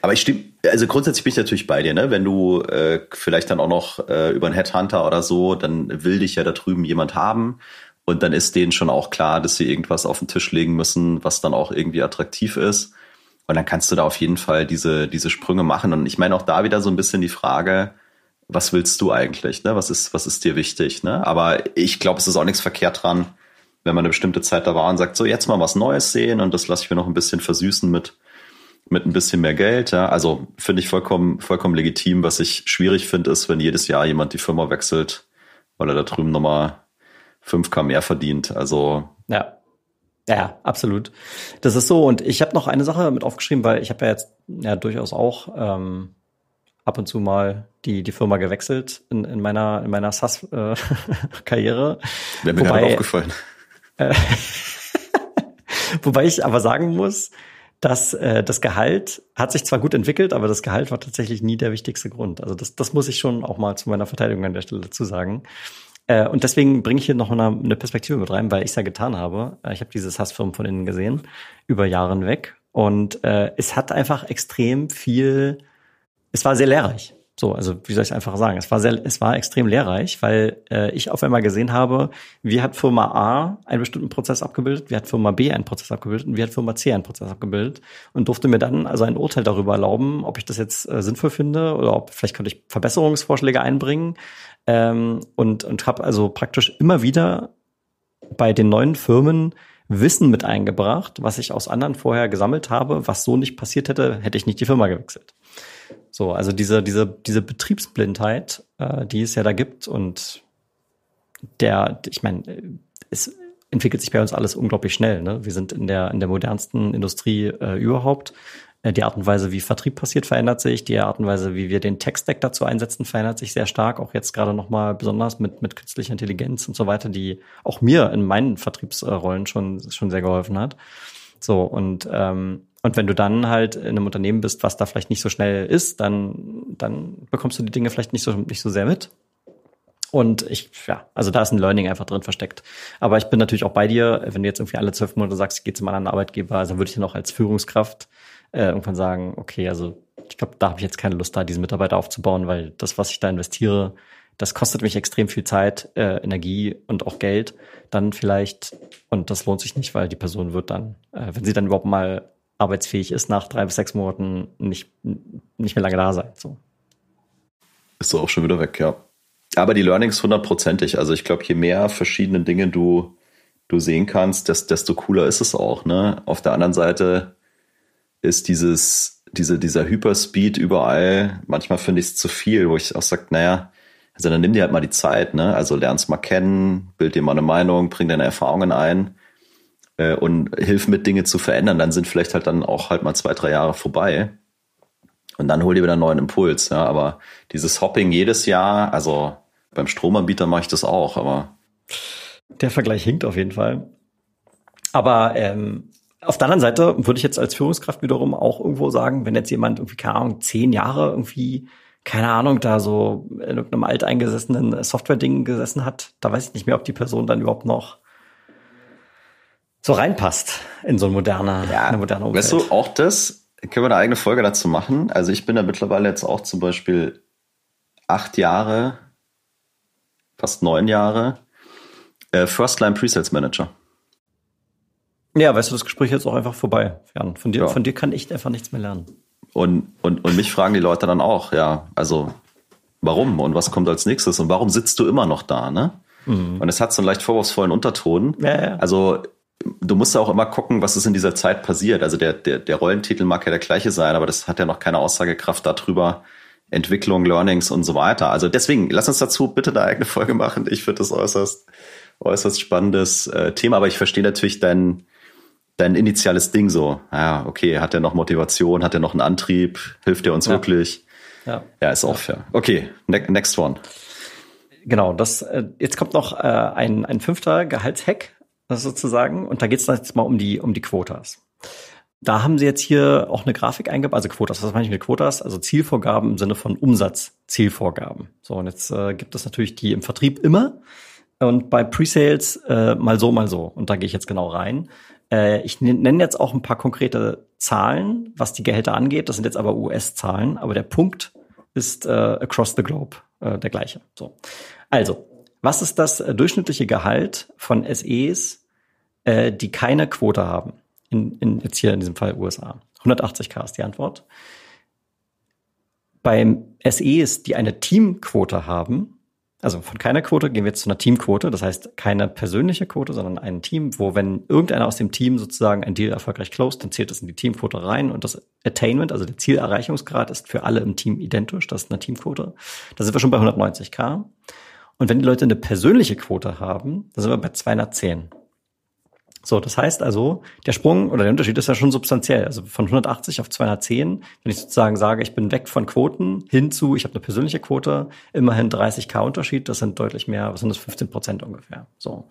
Aber ich stimme, also grundsätzlich bin ich natürlich bei dir, ne? Wenn du äh, vielleicht dann auch noch äh, über einen Headhunter oder so, dann will dich ja da drüben jemand haben. Und dann ist denen schon auch klar, dass sie irgendwas auf den Tisch legen müssen, was dann auch irgendwie attraktiv ist. Und dann kannst du da auf jeden Fall diese, diese Sprünge machen. Und ich meine auch da wieder so ein bisschen die Frage, was willst du eigentlich? Ne? Was ist, was ist dir wichtig? Ne? Aber ich glaube, es ist auch nichts verkehrt dran, wenn man eine bestimmte Zeit da war und sagt, so jetzt mal was Neues sehen und das lasse ich mir noch ein bisschen versüßen mit, mit ein bisschen mehr Geld. Ja? Also finde ich vollkommen, vollkommen legitim. Was ich schwierig finde, ist, wenn jedes Jahr jemand die Firma wechselt, weil er da drüben nochmal 5K mehr verdient. Also ja. Ja, absolut. Das ist so. Und ich habe noch eine Sache mit aufgeschrieben, weil ich habe ja jetzt ja durchaus auch ähm, ab und zu mal die, die Firma gewechselt in, in meiner, in meiner SAS-Karriere. Äh, [laughs] Wäre mir Wobei, gerade aufgefallen. Äh, [laughs] wobei ich aber sagen muss, dass äh, das Gehalt hat sich zwar gut entwickelt, aber das Gehalt war tatsächlich nie der wichtigste Grund. Also das, das muss ich schon auch mal zu meiner Verteidigung an der Stelle dazu sagen. Äh, und deswegen bringe ich hier noch eine, eine Perspektive mit rein, weil ich es ja getan habe. Äh, ich habe diese SaaS-Firmen von innen gesehen, über Jahre weg. Und äh, es hat einfach extrem viel, es war sehr lehrreich. So, also wie soll ich einfach sagen? Es war sehr, es war extrem lehrreich, weil äh, ich auf einmal gesehen habe, wie hat Firma A einen bestimmten Prozess abgebildet, wie hat Firma B einen Prozess abgebildet und wie hat Firma C einen Prozess abgebildet und durfte mir dann also ein Urteil darüber erlauben, ob ich das jetzt äh, sinnvoll finde oder ob vielleicht könnte ich Verbesserungsvorschläge einbringen ähm, und und habe also praktisch immer wieder bei den neuen Firmen Wissen mit eingebracht, was ich aus anderen vorher gesammelt habe, was so nicht passiert hätte, hätte ich nicht die Firma gewechselt. So, also diese, diese, diese Betriebsblindheit, äh, die es ja da gibt und der, ich meine, es entwickelt sich bei uns alles unglaublich schnell. Ne? Wir sind in der, in der modernsten Industrie äh, überhaupt. Äh, die Art und Weise, wie Vertrieb passiert, verändert sich. Die Art und Weise, wie wir den Tech-Stack dazu einsetzen, verändert sich sehr stark. Auch jetzt gerade nochmal besonders mit, mit künstlicher Intelligenz und so weiter, die auch mir in meinen Vertriebsrollen schon, schon sehr geholfen hat. So, und ähm, und wenn du dann halt in einem Unternehmen bist, was da vielleicht nicht so schnell ist, dann, dann bekommst du die Dinge vielleicht nicht so, nicht so sehr mit. Und ich, ja, also da ist ein Learning einfach drin versteckt. Aber ich bin natürlich auch bei dir, wenn du jetzt irgendwie alle zwölf Monate sagst, ich gehe zu meinem anderen Arbeitgeber, also dann würde ich dann auch als Führungskraft äh, irgendwann sagen, okay, also ich glaube, da habe ich jetzt keine Lust, da diesen Mitarbeiter aufzubauen, weil das, was ich da investiere, das kostet mich extrem viel Zeit, äh, Energie und auch Geld dann vielleicht. Und das lohnt sich nicht, weil die Person wird dann, äh, wenn sie dann überhaupt mal arbeitsfähig ist, nach drei bis sechs Monaten nicht, nicht mehr lange da sein. So. Ist so auch schon wieder weg, ja. Aber die Learnings hundertprozentig. Also ich glaube, je mehr verschiedene Dinge du, du sehen kannst, desto cooler ist es auch. Ne? Auf der anderen Seite ist dieses, diese, dieser Hyperspeed überall, manchmal finde ich es zu viel, wo ich auch sage, naja, also dann nimm dir halt mal die Zeit, ne? Also lernst mal kennen, bild dir mal eine Meinung, bring deine Erfahrungen ein äh, und hilf mit Dinge zu verändern, dann sind vielleicht halt dann auch halt mal zwei, drei Jahre vorbei. Und dann hol dir wieder einen neuen Impuls. Ja. Aber dieses Hopping jedes Jahr, also beim Stromanbieter mache ich das auch, aber. Der Vergleich hinkt auf jeden Fall. Aber ähm, auf der anderen Seite würde ich jetzt als Führungskraft wiederum auch irgendwo sagen, wenn jetzt jemand irgendwie, keine Ahnung, zehn Jahre irgendwie, keine Ahnung, da so in irgendeinem alteingesessenen Software-Ding gesessen hat, da weiß ich nicht mehr, ob die Person dann überhaupt noch so reinpasst in so ein moderner, ja, eine moderne Umwelt. Weißt du, auch das, können wir eine eigene Folge dazu machen. Also ich bin da mittlerweile jetzt auch zum Beispiel acht Jahre, fast neun Jahre, äh, First Line Presales Manager. Ja, weißt du, das Gespräch ist auch einfach vorbei, Jan. Von dir, ja. von dir kann ich einfach nichts mehr lernen. Und, und, und mich fragen die Leute dann auch, ja, also warum und was kommt als nächstes und warum sitzt du immer noch da, ne? Mhm. Und es hat so einen leicht vorwurfsvollen Unterton. Ja, ja. Also du musst ja auch immer gucken, was ist in dieser Zeit passiert. Also der, der, der Rollentitel mag ja der gleiche sein, aber das hat ja noch keine Aussagekraft darüber, Entwicklung, Learnings und so weiter. Also deswegen, lass uns dazu bitte eine eigene Folge machen. Ich finde das äußerst, äußerst spannendes äh, Thema, aber ich verstehe natürlich dein, dein initiales Ding so. Ja, okay, hat er noch Motivation, hat er noch einen Antrieb, hilft er uns ja. wirklich? Ja. ja, ist auch fair. Okay, ne next one. Genau, das äh, jetzt kommt noch äh, ein, ein fünfter Gehaltshack sozusagen. Und da geht es jetzt mal um die, um die Quotas. Da haben sie jetzt hier auch eine Grafik eingebaut, also Quotas, was meine ich mit Quotas? Also Zielvorgaben im Sinne von Umsatzzielvorgaben. So, und jetzt äh, gibt es natürlich die im Vertrieb immer und bei Presales äh, mal so, mal so. Und da gehe ich jetzt genau rein. Äh, ich nenne jetzt auch ein paar konkrete Zahlen, was die Gehälter angeht. Das sind jetzt aber US-Zahlen, aber der Punkt ist äh, across the globe äh, der gleiche. So. Also, was ist das äh, durchschnittliche Gehalt von SEs, äh, die keine Quote haben? In, in, jetzt hier in diesem Fall USA. 180k ist die Antwort. Beim SEs, die eine Teamquote haben, also von keiner Quote gehen wir jetzt zu einer Teamquote, das heißt keine persönliche Quote, sondern ein Team, wo wenn irgendeiner aus dem Team sozusagen ein Deal erfolgreich closed, dann zählt das in die Teamquote rein und das Attainment, also der Zielerreichungsgrad ist für alle im Team identisch, das ist eine Teamquote. Da sind wir schon bei 190k. Und wenn die Leute eine persönliche Quote haben, dann sind wir bei 210. So, das heißt also, der Sprung oder der Unterschied ist ja schon substanziell. Also von 180 auf 210, wenn ich sozusagen sage, ich bin weg von Quoten hin zu, ich habe eine persönliche Quote, immerhin 30k Unterschied, das sind deutlich mehr, was sind das, 15 Prozent ungefähr. So.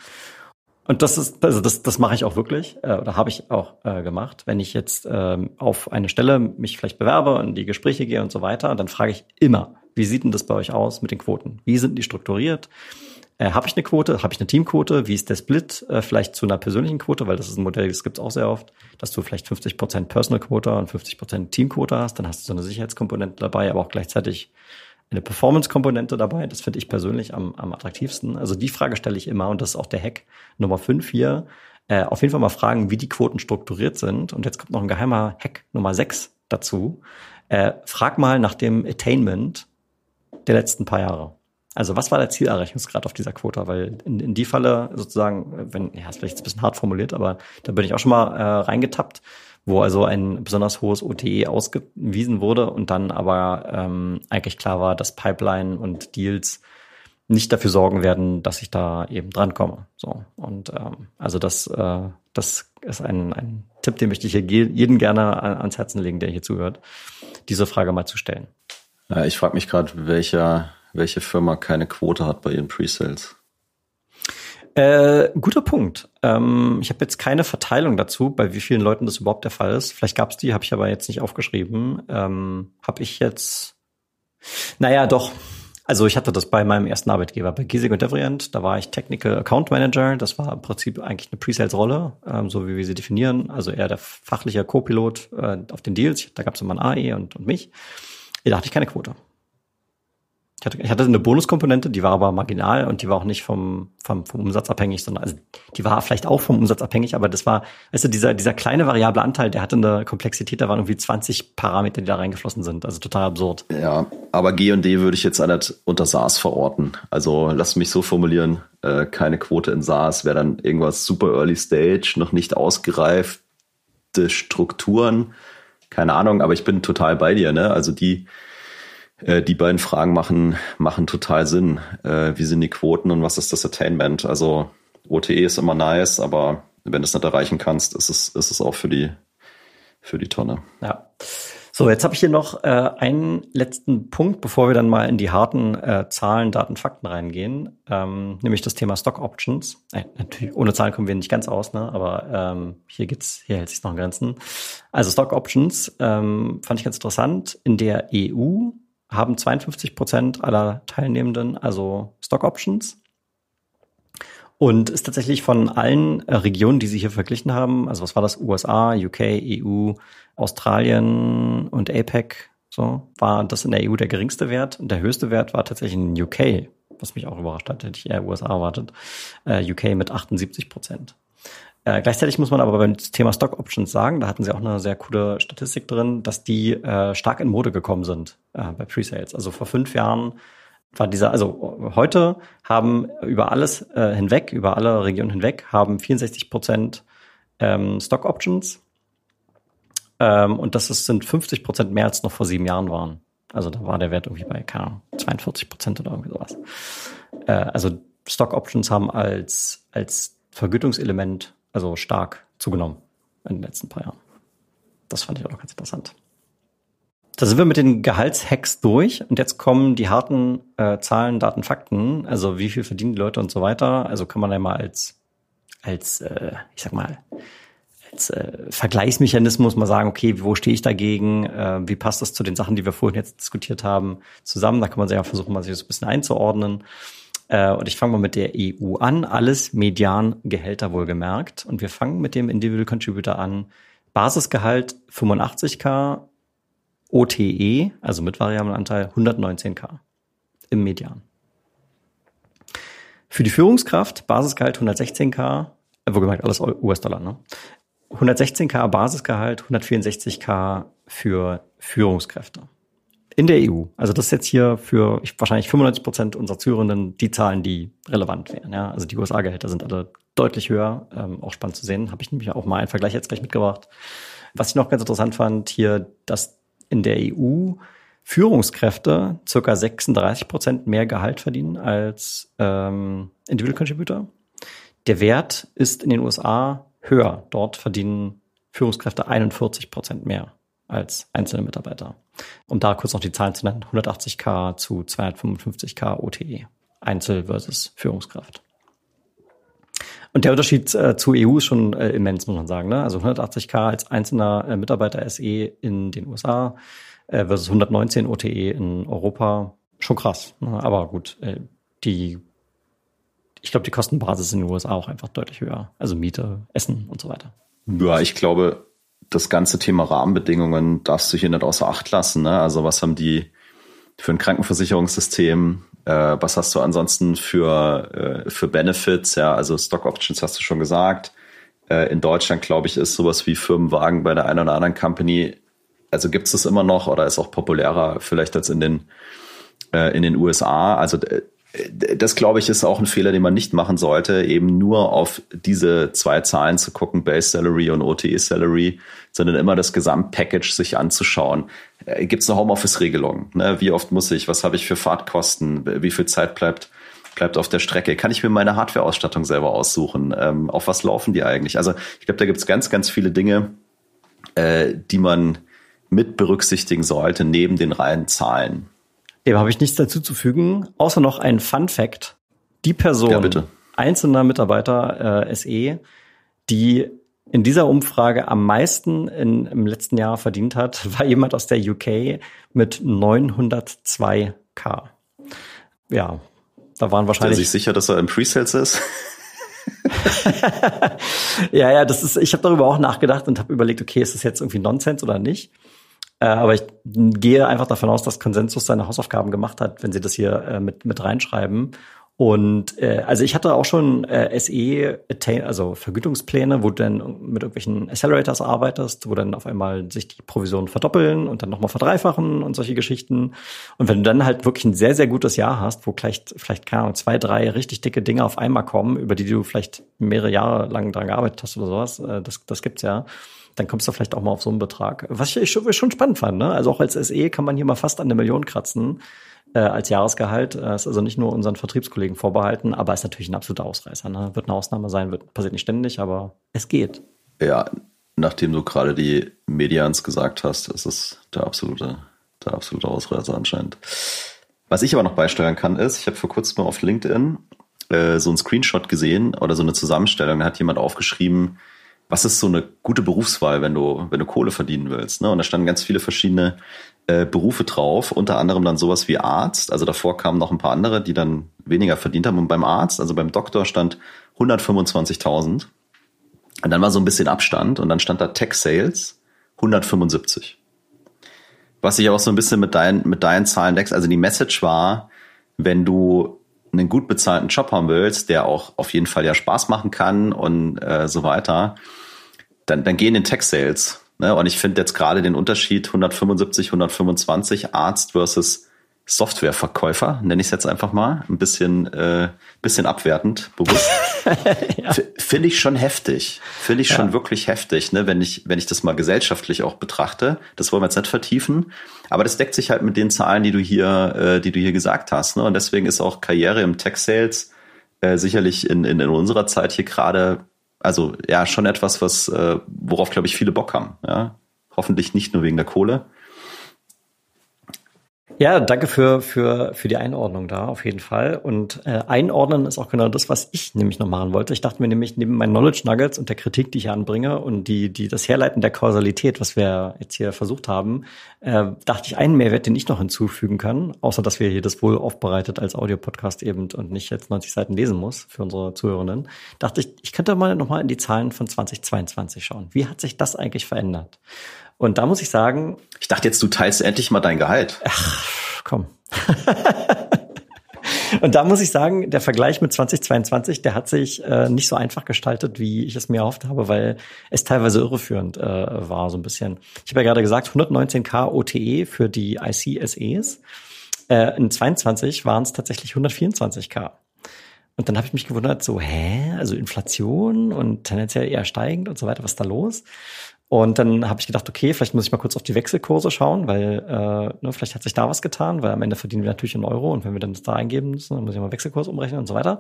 Und das ist, also das, das mache ich auch wirklich, äh, oder habe ich auch äh, gemacht. Wenn ich jetzt ähm, auf eine Stelle mich vielleicht bewerbe und die Gespräche gehe und so weiter, dann frage ich immer, wie sieht denn das bei euch aus mit den Quoten? Wie sind die strukturiert? Äh, habe ich eine Quote? Habe ich eine Teamquote? Wie ist der Split? Äh, vielleicht zu einer persönlichen Quote, weil das ist ein Modell, das gibt es auch sehr oft, dass du vielleicht 50% Personal Quota und 50% Teamquote hast. Dann hast du so eine Sicherheitskomponente dabei, aber auch gleichzeitig eine Performance-Komponente dabei. Das finde ich persönlich am, am attraktivsten. Also die Frage stelle ich immer und das ist auch der Hack Nummer 5 hier. Äh, auf jeden Fall mal fragen, wie die Quoten strukturiert sind. Und jetzt kommt noch ein geheimer Hack Nummer 6 dazu. Äh, frag mal nach dem Attainment der letzten paar Jahre. Also was war der Zielerreichungsgrad auf dieser Quota? Weil in, in die Falle sozusagen, wenn, ja, ist vielleicht ein bisschen hart formuliert, aber da bin ich auch schon mal äh, reingetappt, wo also ein besonders hohes OTE ausgewiesen wurde und dann aber ähm, eigentlich klar war, dass Pipeline und Deals nicht dafür sorgen werden, dass ich da eben drankomme. So und ähm, also das, äh, das ist ein, ein Tipp, den möchte ich hier jeden gerne ans Herzen legen, der hier zuhört, diese Frage mal zu stellen. Ja, ich frage mich gerade, welcher welche Firma keine Quote hat bei ihren Presales? Äh, guter Punkt. Ähm, ich habe jetzt keine Verteilung dazu, bei wie vielen Leuten das überhaupt der Fall ist. Vielleicht gab es die, habe ich aber jetzt nicht aufgeschrieben. Ähm, habe ich jetzt, naja, doch. Also ich hatte das bei meinem ersten Arbeitgeber, bei Giesig und Devrient. Da war ich Technical Account Manager. Das war im Prinzip eigentlich eine Pre-Sales-Rolle, ähm, so wie wir sie definieren. Also eher der fachliche Co-Pilot äh, auf den Deals. Da gab es immer ein AE und, und mich. Da hatte ich keine Quote. Ich hatte, ich hatte eine Bonuskomponente, die war aber marginal und die war auch nicht vom, vom, vom Umsatz abhängig, sondern also die war vielleicht auch vom Umsatz abhängig, aber das war, weißt du, dieser, dieser kleine variable Anteil, der hatte eine Komplexität, da waren irgendwie 20 Parameter, die da reingeflossen sind. Also total absurd. Ja, aber G&D würde ich jetzt nicht unter SaaS verorten. Also lass mich so formulieren, äh, keine Quote in SaaS wäre dann irgendwas super early stage, noch nicht ausgereifte Strukturen. Keine Ahnung, aber ich bin total bei dir, ne? Also die, äh, die beiden Fragen machen, machen total Sinn. Äh, wie sind die Quoten und was ist das Attainment? Also OTE ist immer nice, aber wenn du es nicht erreichen kannst, ist es, ist es auch für die, für die Tonne. Ja. So, jetzt habe ich hier noch äh, einen letzten Punkt, bevor wir dann mal in die harten äh, Zahlen, Daten, Fakten reingehen, ähm, nämlich das Thema Stock Options. Äh, natürlich, ohne Zahlen kommen wir nicht ganz aus, ne? aber ähm, hier geht's, hier hält sich noch an Grenzen. Also Stock Options ähm, fand ich ganz interessant. In der EU haben 52 Prozent aller Teilnehmenden also Stock Options. Und ist tatsächlich von allen äh, Regionen, die sie hier verglichen haben, also was war das? USA, UK, EU, Australien und APEC, so, war das in der EU der geringste Wert. Und der höchste Wert war tatsächlich in UK, was mich auch überrascht hat, hätte ich eher USA erwartet. Äh, UK mit 78 Prozent. Äh, gleichzeitig muss man aber beim Thema Stock Options sagen, da hatten sie auch eine sehr coole Statistik drin, dass die äh, stark in Mode gekommen sind äh, bei Presales. Also vor fünf Jahren war dieser, also heute haben über alles äh, hinweg, über alle Regionen hinweg, haben 64 Prozent ähm, Stock Options. Ähm, und das ist, sind 50 Prozent mehr als noch vor sieben Jahren waren. Also da war der Wert irgendwie bei, keine Ahnung, 42 Prozent oder irgendwie sowas. Äh, also Stock Options haben als, als Vergütungselement also stark zugenommen in den letzten paar Jahren. Das fand ich auch noch ganz interessant. Da sind wir mit den Gehaltshacks durch und jetzt kommen die harten äh, Zahlen, Daten, Fakten. Also wie viel verdienen die Leute und so weiter. Also kann man ja mal als, als äh, ich sag mal, als äh, Vergleichsmechanismus mal sagen, okay, wo stehe ich dagegen? Äh, wie passt das zu den Sachen, die wir vorhin jetzt diskutiert haben, zusammen? Da kann man sich ja versuchen, mal sich das ein bisschen einzuordnen. Äh, und ich fange mal mit der EU an. Alles Mediangehälter wohlgemerkt. Und wir fangen mit dem Individual Contributor an. Basisgehalt 85k, OTE, also mit variablen Anteil 119k im Median. Für die Führungskraft Basisgehalt 116k, äh, wohlgemerkt alles US-Dollar, ne? 116k Basisgehalt, 164k für Führungskräfte. In der EU. Also das ist jetzt hier für ich, wahrscheinlich 95 Prozent unserer Zuhörenden die Zahlen, die relevant wären. Ja? Also die USA-Gehälter sind alle deutlich höher. Ähm, auch spannend zu sehen. Habe ich nämlich auch mal einen Vergleich jetzt gleich mitgebracht. Was ich noch ganz interessant fand, hier, dass in der EU Führungskräfte circa 36 Prozent mehr Gehalt verdienen als ähm, Individual Contributor. Der Wert ist in den USA höher. Dort verdienen Führungskräfte 41 Prozent mehr als einzelne Mitarbeiter. Um da kurz noch die Zahlen zu nennen, 180k zu 255k OTE, Einzel versus Führungskraft. Und der Unterschied äh, zu EU ist schon äh, immens, muss man sagen. Ne? Also 180k als einzelner äh, Mitarbeiter SE in den USA äh, versus 119 OTE in Europa. Schon krass. Ne? Aber gut, äh, die, ich glaube, die Kostenbasis in den USA auch einfach deutlich höher. Also Miete, Essen und so weiter. Ja, ich glaube, das ganze Thema Rahmenbedingungen darfst du hier nicht außer Acht lassen. Ne? Also was haben die für ein Krankenversicherungssystem? Äh, was hast du ansonsten für, äh, für Benefits? Ja, also Stock Options hast du schon gesagt. Äh, in Deutschland, glaube ich, ist sowas wie Firmenwagen bei der einen oder anderen Company. Also gibt es das immer noch oder ist auch populärer vielleicht als in den, äh, in den USA? Also äh, das glaube ich ist auch ein Fehler, den man nicht machen sollte, eben nur auf diese zwei Zahlen zu gucken, Base Salary und OTE Salary, sondern immer das Gesamtpackage sich anzuschauen. Äh, Gibt es eine Homeoffice-Regelung? Ne? Wie oft muss ich? Was habe ich für Fahrtkosten? Wie viel Zeit bleibt bleibt auf der Strecke? Kann ich mir meine Hardware-Ausstattung selber aussuchen? Ähm, auf was laufen die eigentlich? Also ich glaube, da gibt es ganz, ganz viele Dinge, äh, die man mit berücksichtitigen sollte, neben den reinen Zahlen. Dem habe ich nichts dazu zu fügen, außer noch ein Fun Fact. Die Person, ja, einzelner Mitarbeiter äh, SE, die in dieser Umfrage am meisten in, im letzten Jahr verdient hat, [laughs] war jemand aus der UK mit 902k. Ja, da waren wahrscheinlich. Ist er sich sicher, dass er im Presales ist? [laughs] [laughs] ja, ja, das ist. Ich habe darüber auch nachgedacht und habe überlegt, okay, ist das jetzt irgendwie Nonsens oder nicht? Äh, aber ich gehe einfach davon aus, dass Konsensus seine Hausaufgaben gemacht hat, wenn sie das hier äh, mit, mit reinschreiben. Und äh, also ich hatte auch schon äh, SE, also Vergütungspläne, wo du dann mit irgendwelchen Accelerators arbeitest, wo dann auf einmal sich die Provisionen verdoppeln und dann nochmal verdreifachen und solche Geschichten. Und wenn du dann halt wirklich ein sehr, sehr gutes Jahr hast, wo vielleicht, vielleicht keine Ahnung, zwei, drei richtig dicke Dinge auf einmal kommen, über die du vielleicht mehrere Jahre lang dran gearbeitet hast oder sowas, äh, das, das gibt's ja dann kommst du vielleicht auch mal auf so einen Betrag. Was ich schon, schon spannend fand, ne? Also auch als SE kann man hier mal fast an eine Million kratzen äh, als Jahresgehalt. Äh, ist also nicht nur unseren Vertriebskollegen vorbehalten, aber ist natürlich ein absoluter Ausreißer. Ne? Wird eine Ausnahme sein, wird passiert nicht ständig, aber es geht. Ja, nachdem du gerade die Medians gesagt hast, ist es der absolute, der absolute Ausreißer anscheinend. Was ich aber noch beisteuern kann, ist, ich habe vor kurzem auf LinkedIn äh, so einen Screenshot gesehen oder so eine Zusammenstellung. Da hat jemand aufgeschrieben, was ist so eine gute Berufswahl, wenn du, wenn du Kohle verdienen willst? Ne? Und da standen ganz viele verschiedene äh, Berufe drauf, unter anderem dann sowas wie Arzt. Also davor kamen noch ein paar andere, die dann weniger verdient haben. Und beim Arzt, also beim Doktor stand 125.000. Und dann war so ein bisschen Abstand und dann stand da Tech Sales 175. Was sich auch so ein bisschen mit deinen, mit deinen Zahlen deckt. Also die Message war, wenn du einen gut bezahlten Job haben willst, der auch auf jeden Fall ja Spaß machen kann und äh, so weiter, dann, dann geh in den Tech Sales. Ne? Und ich finde jetzt gerade den Unterschied 175, 125 Arzt versus Softwareverkäufer, nenne ich es jetzt einfach mal, ein bisschen, äh, bisschen abwertend, bewusst. [laughs] ja. Finde ich schon heftig. Finde ich ja. schon wirklich heftig, ne? wenn ich, wenn ich das mal gesellschaftlich auch betrachte. Das wollen wir jetzt nicht vertiefen. Aber das deckt sich halt mit den Zahlen, die du hier, äh, die du hier gesagt hast. Ne? Und deswegen ist auch Karriere im Tech Sales äh, sicherlich in, in, in unserer Zeit hier gerade also ja, schon etwas, was, äh, worauf, glaube ich, viele Bock haben. Ja? Hoffentlich nicht nur wegen der Kohle. Ja, danke für, für, für die Einordnung da, auf jeden Fall. Und äh, einordnen ist auch genau das, was ich nämlich noch machen wollte. Ich dachte mir nämlich, neben meinen Knowledge Nuggets und der Kritik, die ich anbringe und die, die das Herleiten der Kausalität, was wir jetzt hier versucht haben, äh, dachte ich, einen Mehrwert, den ich noch hinzufügen kann, außer dass wir hier das wohl aufbereitet als Audiopodcast eben und nicht jetzt 90 Seiten lesen muss für unsere Zuhörenden, dachte ich, ich könnte mal nochmal in die Zahlen von 2022 schauen. Wie hat sich das eigentlich verändert? Und da muss ich sagen. Ich dachte jetzt, du teilst endlich mal dein Gehalt. Ach, komm. [laughs] Und da muss ich sagen, der Vergleich mit 2022, der hat sich äh, nicht so einfach gestaltet, wie ich es mir erhofft habe, weil es teilweise irreführend äh, war, so ein bisschen. Ich habe ja gerade gesagt, 119k OTE für die ICSEs. Äh, in 22 waren es tatsächlich 124k. Und dann habe ich mich gewundert, so, hä? Also Inflation und tendenziell eher steigend und so weiter, was ist da los? Und dann habe ich gedacht, okay, vielleicht muss ich mal kurz auf die Wechselkurse schauen, weil äh, ne, vielleicht hat sich da was getan, weil am Ende verdienen wir natürlich in Euro und wenn wir dann das da eingeben müssen, dann muss ich mal Wechselkurs umrechnen und so weiter.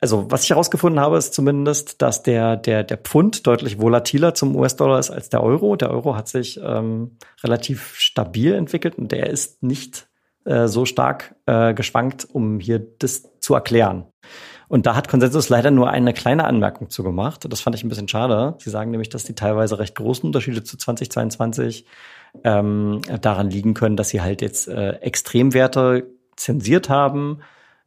Also was ich herausgefunden habe, ist zumindest, dass der, der, der Pfund deutlich volatiler zum US-Dollar ist als der Euro. Der Euro hat sich ähm, relativ stabil entwickelt und der ist nicht äh, so stark äh, geschwankt, um hier das zu erklären. Und da hat Konsensus leider nur eine kleine Anmerkung zu gemacht. Das fand ich ein bisschen schade. Sie sagen nämlich, dass die teilweise recht großen Unterschiede zu 2022 ähm, daran liegen können, dass sie halt jetzt äh, Extremwerte zensiert haben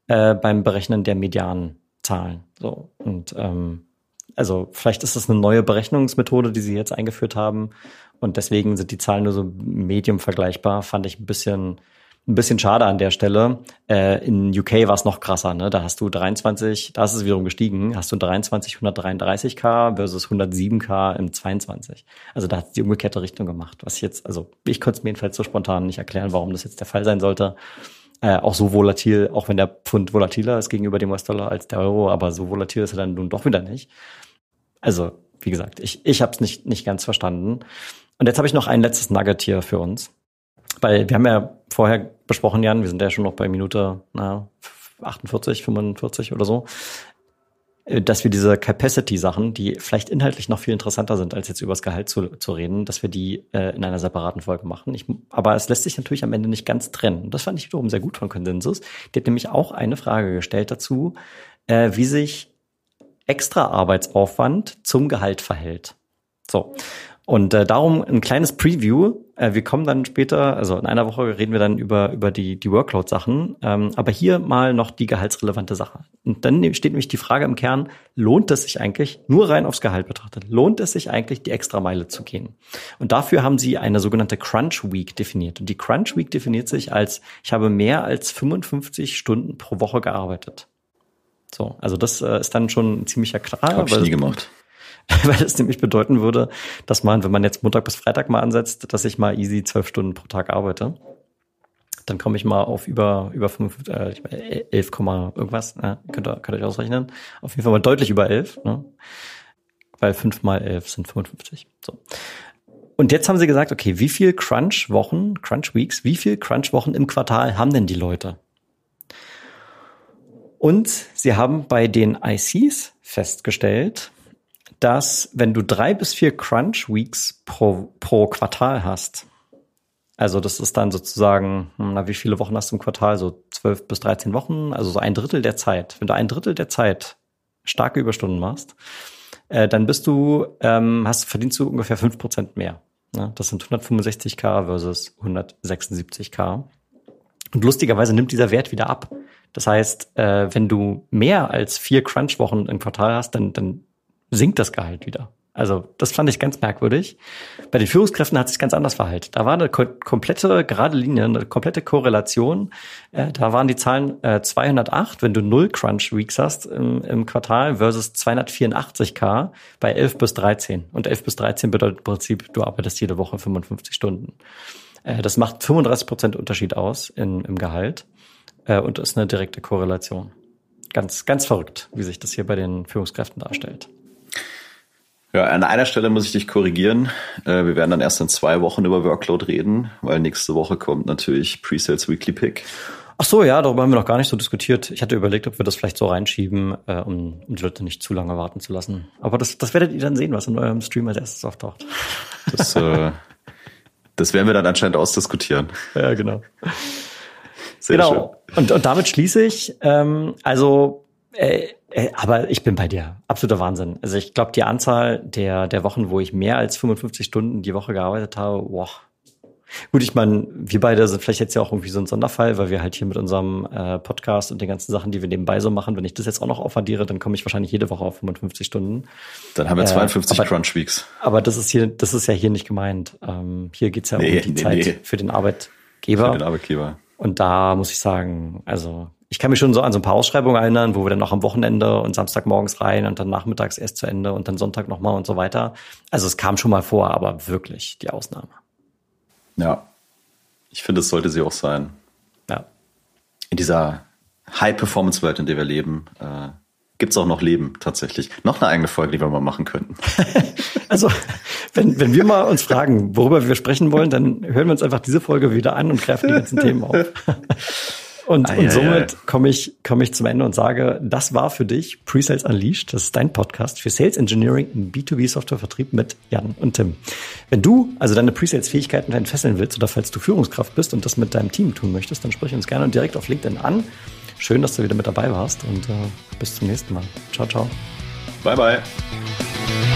äh, beim Berechnen der Medianzahlen. So und ähm, also vielleicht ist das eine neue Berechnungsmethode, die sie jetzt eingeführt haben und deswegen sind die Zahlen nur so medium vergleichbar. Fand ich ein bisschen ein bisschen schade an der Stelle. Äh, in UK war es noch krasser, ne? Da hast du 23, da ist es wiederum gestiegen, hast du 23 133k versus 107k im 22. Also da hat es die umgekehrte Richtung gemacht. Was ich jetzt, also ich konnte es mir jedenfalls so spontan nicht erklären, warum das jetzt der Fall sein sollte. Äh, auch so volatil, auch wenn der Pfund volatiler ist gegenüber dem US-Dollar als der Euro, aber so volatil ist er dann nun doch wieder nicht. Also, wie gesagt, ich, ich habe es nicht, nicht ganz verstanden. Und jetzt habe ich noch ein letztes Nugget hier für uns weil wir haben ja vorher besprochen, Jan, wir sind ja schon noch bei Minute na, 48, 45 oder so, äh, dass wir diese Capacity-Sachen, die vielleicht inhaltlich noch viel interessanter sind, als jetzt übers Gehalt zu, zu reden, dass wir die äh, in einer separaten Folge machen. Ich, aber es lässt sich natürlich am Ende nicht ganz trennen. Das fand ich wiederum sehr gut von Consensus. Die hat nämlich auch eine Frage gestellt dazu, äh, wie sich extra Arbeitsaufwand zum Gehalt verhält. So. Und äh, darum ein kleines Preview. Äh, wir kommen dann später, also in einer Woche reden wir dann über, über die, die Workload-Sachen. Ähm, aber hier mal noch die gehaltsrelevante Sache. Und dann steht nämlich die Frage im Kern, lohnt es sich eigentlich, nur rein aufs Gehalt betrachtet, lohnt es sich eigentlich, die extra Meile zu gehen? Und dafür haben sie eine sogenannte Crunch Week definiert. Und die Crunch Week definiert sich als, ich habe mehr als 55 Stunden pro Woche gearbeitet. So, also das äh, ist dann schon ein ziemlicher Knall. Hab ich nie gemacht. [laughs] weil es nämlich bedeuten würde, dass man, wenn man jetzt Montag bis Freitag mal ansetzt, dass ich mal easy zwölf Stunden pro Tag arbeite. Dann komme ich mal auf über, über fünf, äh, 11, irgendwas, ne? könnt, ihr, könnt ihr euch ausrechnen. Auf jeden Fall mal deutlich über elf, ne? weil fünf mal elf sind 55. So. Und jetzt haben sie gesagt, okay, wie viel Crunch-Wochen, Crunch-Weeks, wie viel Crunch-Wochen im Quartal haben denn die Leute? Und sie haben bei den ICs festgestellt, dass wenn du drei bis vier Crunch Weeks pro, pro Quartal hast, also das ist dann sozusagen, hm, na, wie viele Wochen hast du im Quartal? So zwölf bis dreizehn Wochen, also so ein Drittel der Zeit. Wenn du ein Drittel der Zeit starke Überstunden machst, äh, dann bist du, ähm, hast, verdienst du ungefähr fünf Prozent mehr. Ne? Das sind 165k versus 176k. Und lustigerweise nimmt dieser Wert wieder ab. Das heißt, äh, wenn du mehr als vier Crunch-Wochen im Quartal hast, dann, dann sinkt das Gehalt wieder. Also das fand ich ganz merkwürdig. Bei den Führungskräften hat sich ganz anders verhalten. Da war eine komplette gerade Linie, eine komplette Korrelation. Äh, da waren die Zahlen äh, 208, wenn du null Crunch Weeks hast im, im Quartal versus 284k bei 11 bis 13. Und 11 bis 13 bedeutet im Prinzip, du arbeitest jede Woche 55 Stunden. Äh, das macht 35 Prozent Unterschied aus in, im Gehalt äh, und ist eine direkte Korrelation. Ganz, ganz verrückt, wie sich das hier bei den Führungskräften darstellt. Ja, an einer Stelle muss ich dich korrigieren. Äh, wir werden dann erst in zwei Wochen über Workload reden, weil nächste Woche kommt natürlich Presales Weekly Pick. Ach so, ja, darüber haben wir noch gar nicht so diskutiert. Ich hatte überlegt, ob wir das vielleicht so reinschieben, äh, um, um die Leute nicht zu lange warten zu lassen. Aber das, das werdet ihr dann sehen, was in eurem Stream als erstes auftaucht. Das, äh, das werden wir dann anscheinend ausdiskutieren. Ja, genau. Sehr genau. Schön. Und, und damit schließe ich. Ähm, also, äh, äh, aber ich bin bei dir. Absoluter Wahnsinn. Also ich glaube, die Anzahl der, der Wochen, wo ich mehr als 55 Stunden die Woche gearbeitet habe, boah, Gut, ich meine, wir beide sind vielleicht jetzt ja auch irgendwie so ein Sonderfall, weil wir halt hier mit unserem äh, Podcast und den ganzen Sachen, die wir nebenbei so machen, wenn ich das jetzt auch noch aufaddiere, dann komme ich wahrscheinlich jede Woche auf 55 Stunden. Dann haben wir 52 äh, aber, Crunch Weeks. Aber das ist hier, das ist ja hier nicht gemeint. Ähm, hier geht's ja nee, um die nee, Zeit nee. für den Arbeitgeber. Für den Arbeitgeber. Und da muss ich sagen, also ich kann mich schon so an so ein paar Ausschreibungen erinnern, wo wir dann noch am Wochenende und Samstagmorgens rein und dann nachmittags erst zu Ende und dann Sonntag nochmal und so weiter. Also es kam schon mal vor, aber wirklich die Ausnahme. Ja, ich finde, es sollte sie auch sein. Ja. In dieser High-Performance-Welt, in der wir leben, äh, gibt es auch noch Leben tatsächlich. Noch eine eigene Folge, die wir mal machen könnten. [laughs] also, wenn, wenn wir mal uns fragen, worüber wir sprechen wollen, dann hören wir uns einfach diese Folge wieder an und greifen die ganzen Themen auf. [laughs] Und, ah, und somit komme ich, komme ich zum Ende und sage, das war für dich Pre-Sales Unleashed. Das ist dein Podcast für Sales Engineering im B2B-Softwarevertrieb mit Jan und Tim. Wenn du also deine Pre-Sales-Fähigkeiten entfesseln willst oder falls du Führungskraft bist und das mit deinem Team tun möchtest, dann sprich uns gerne direkt auf LinkedIn an. Schön, dass du wieder mit dabei warst und äh, bis zum nächsten Mal. Ciao, ciao. Bye, bye.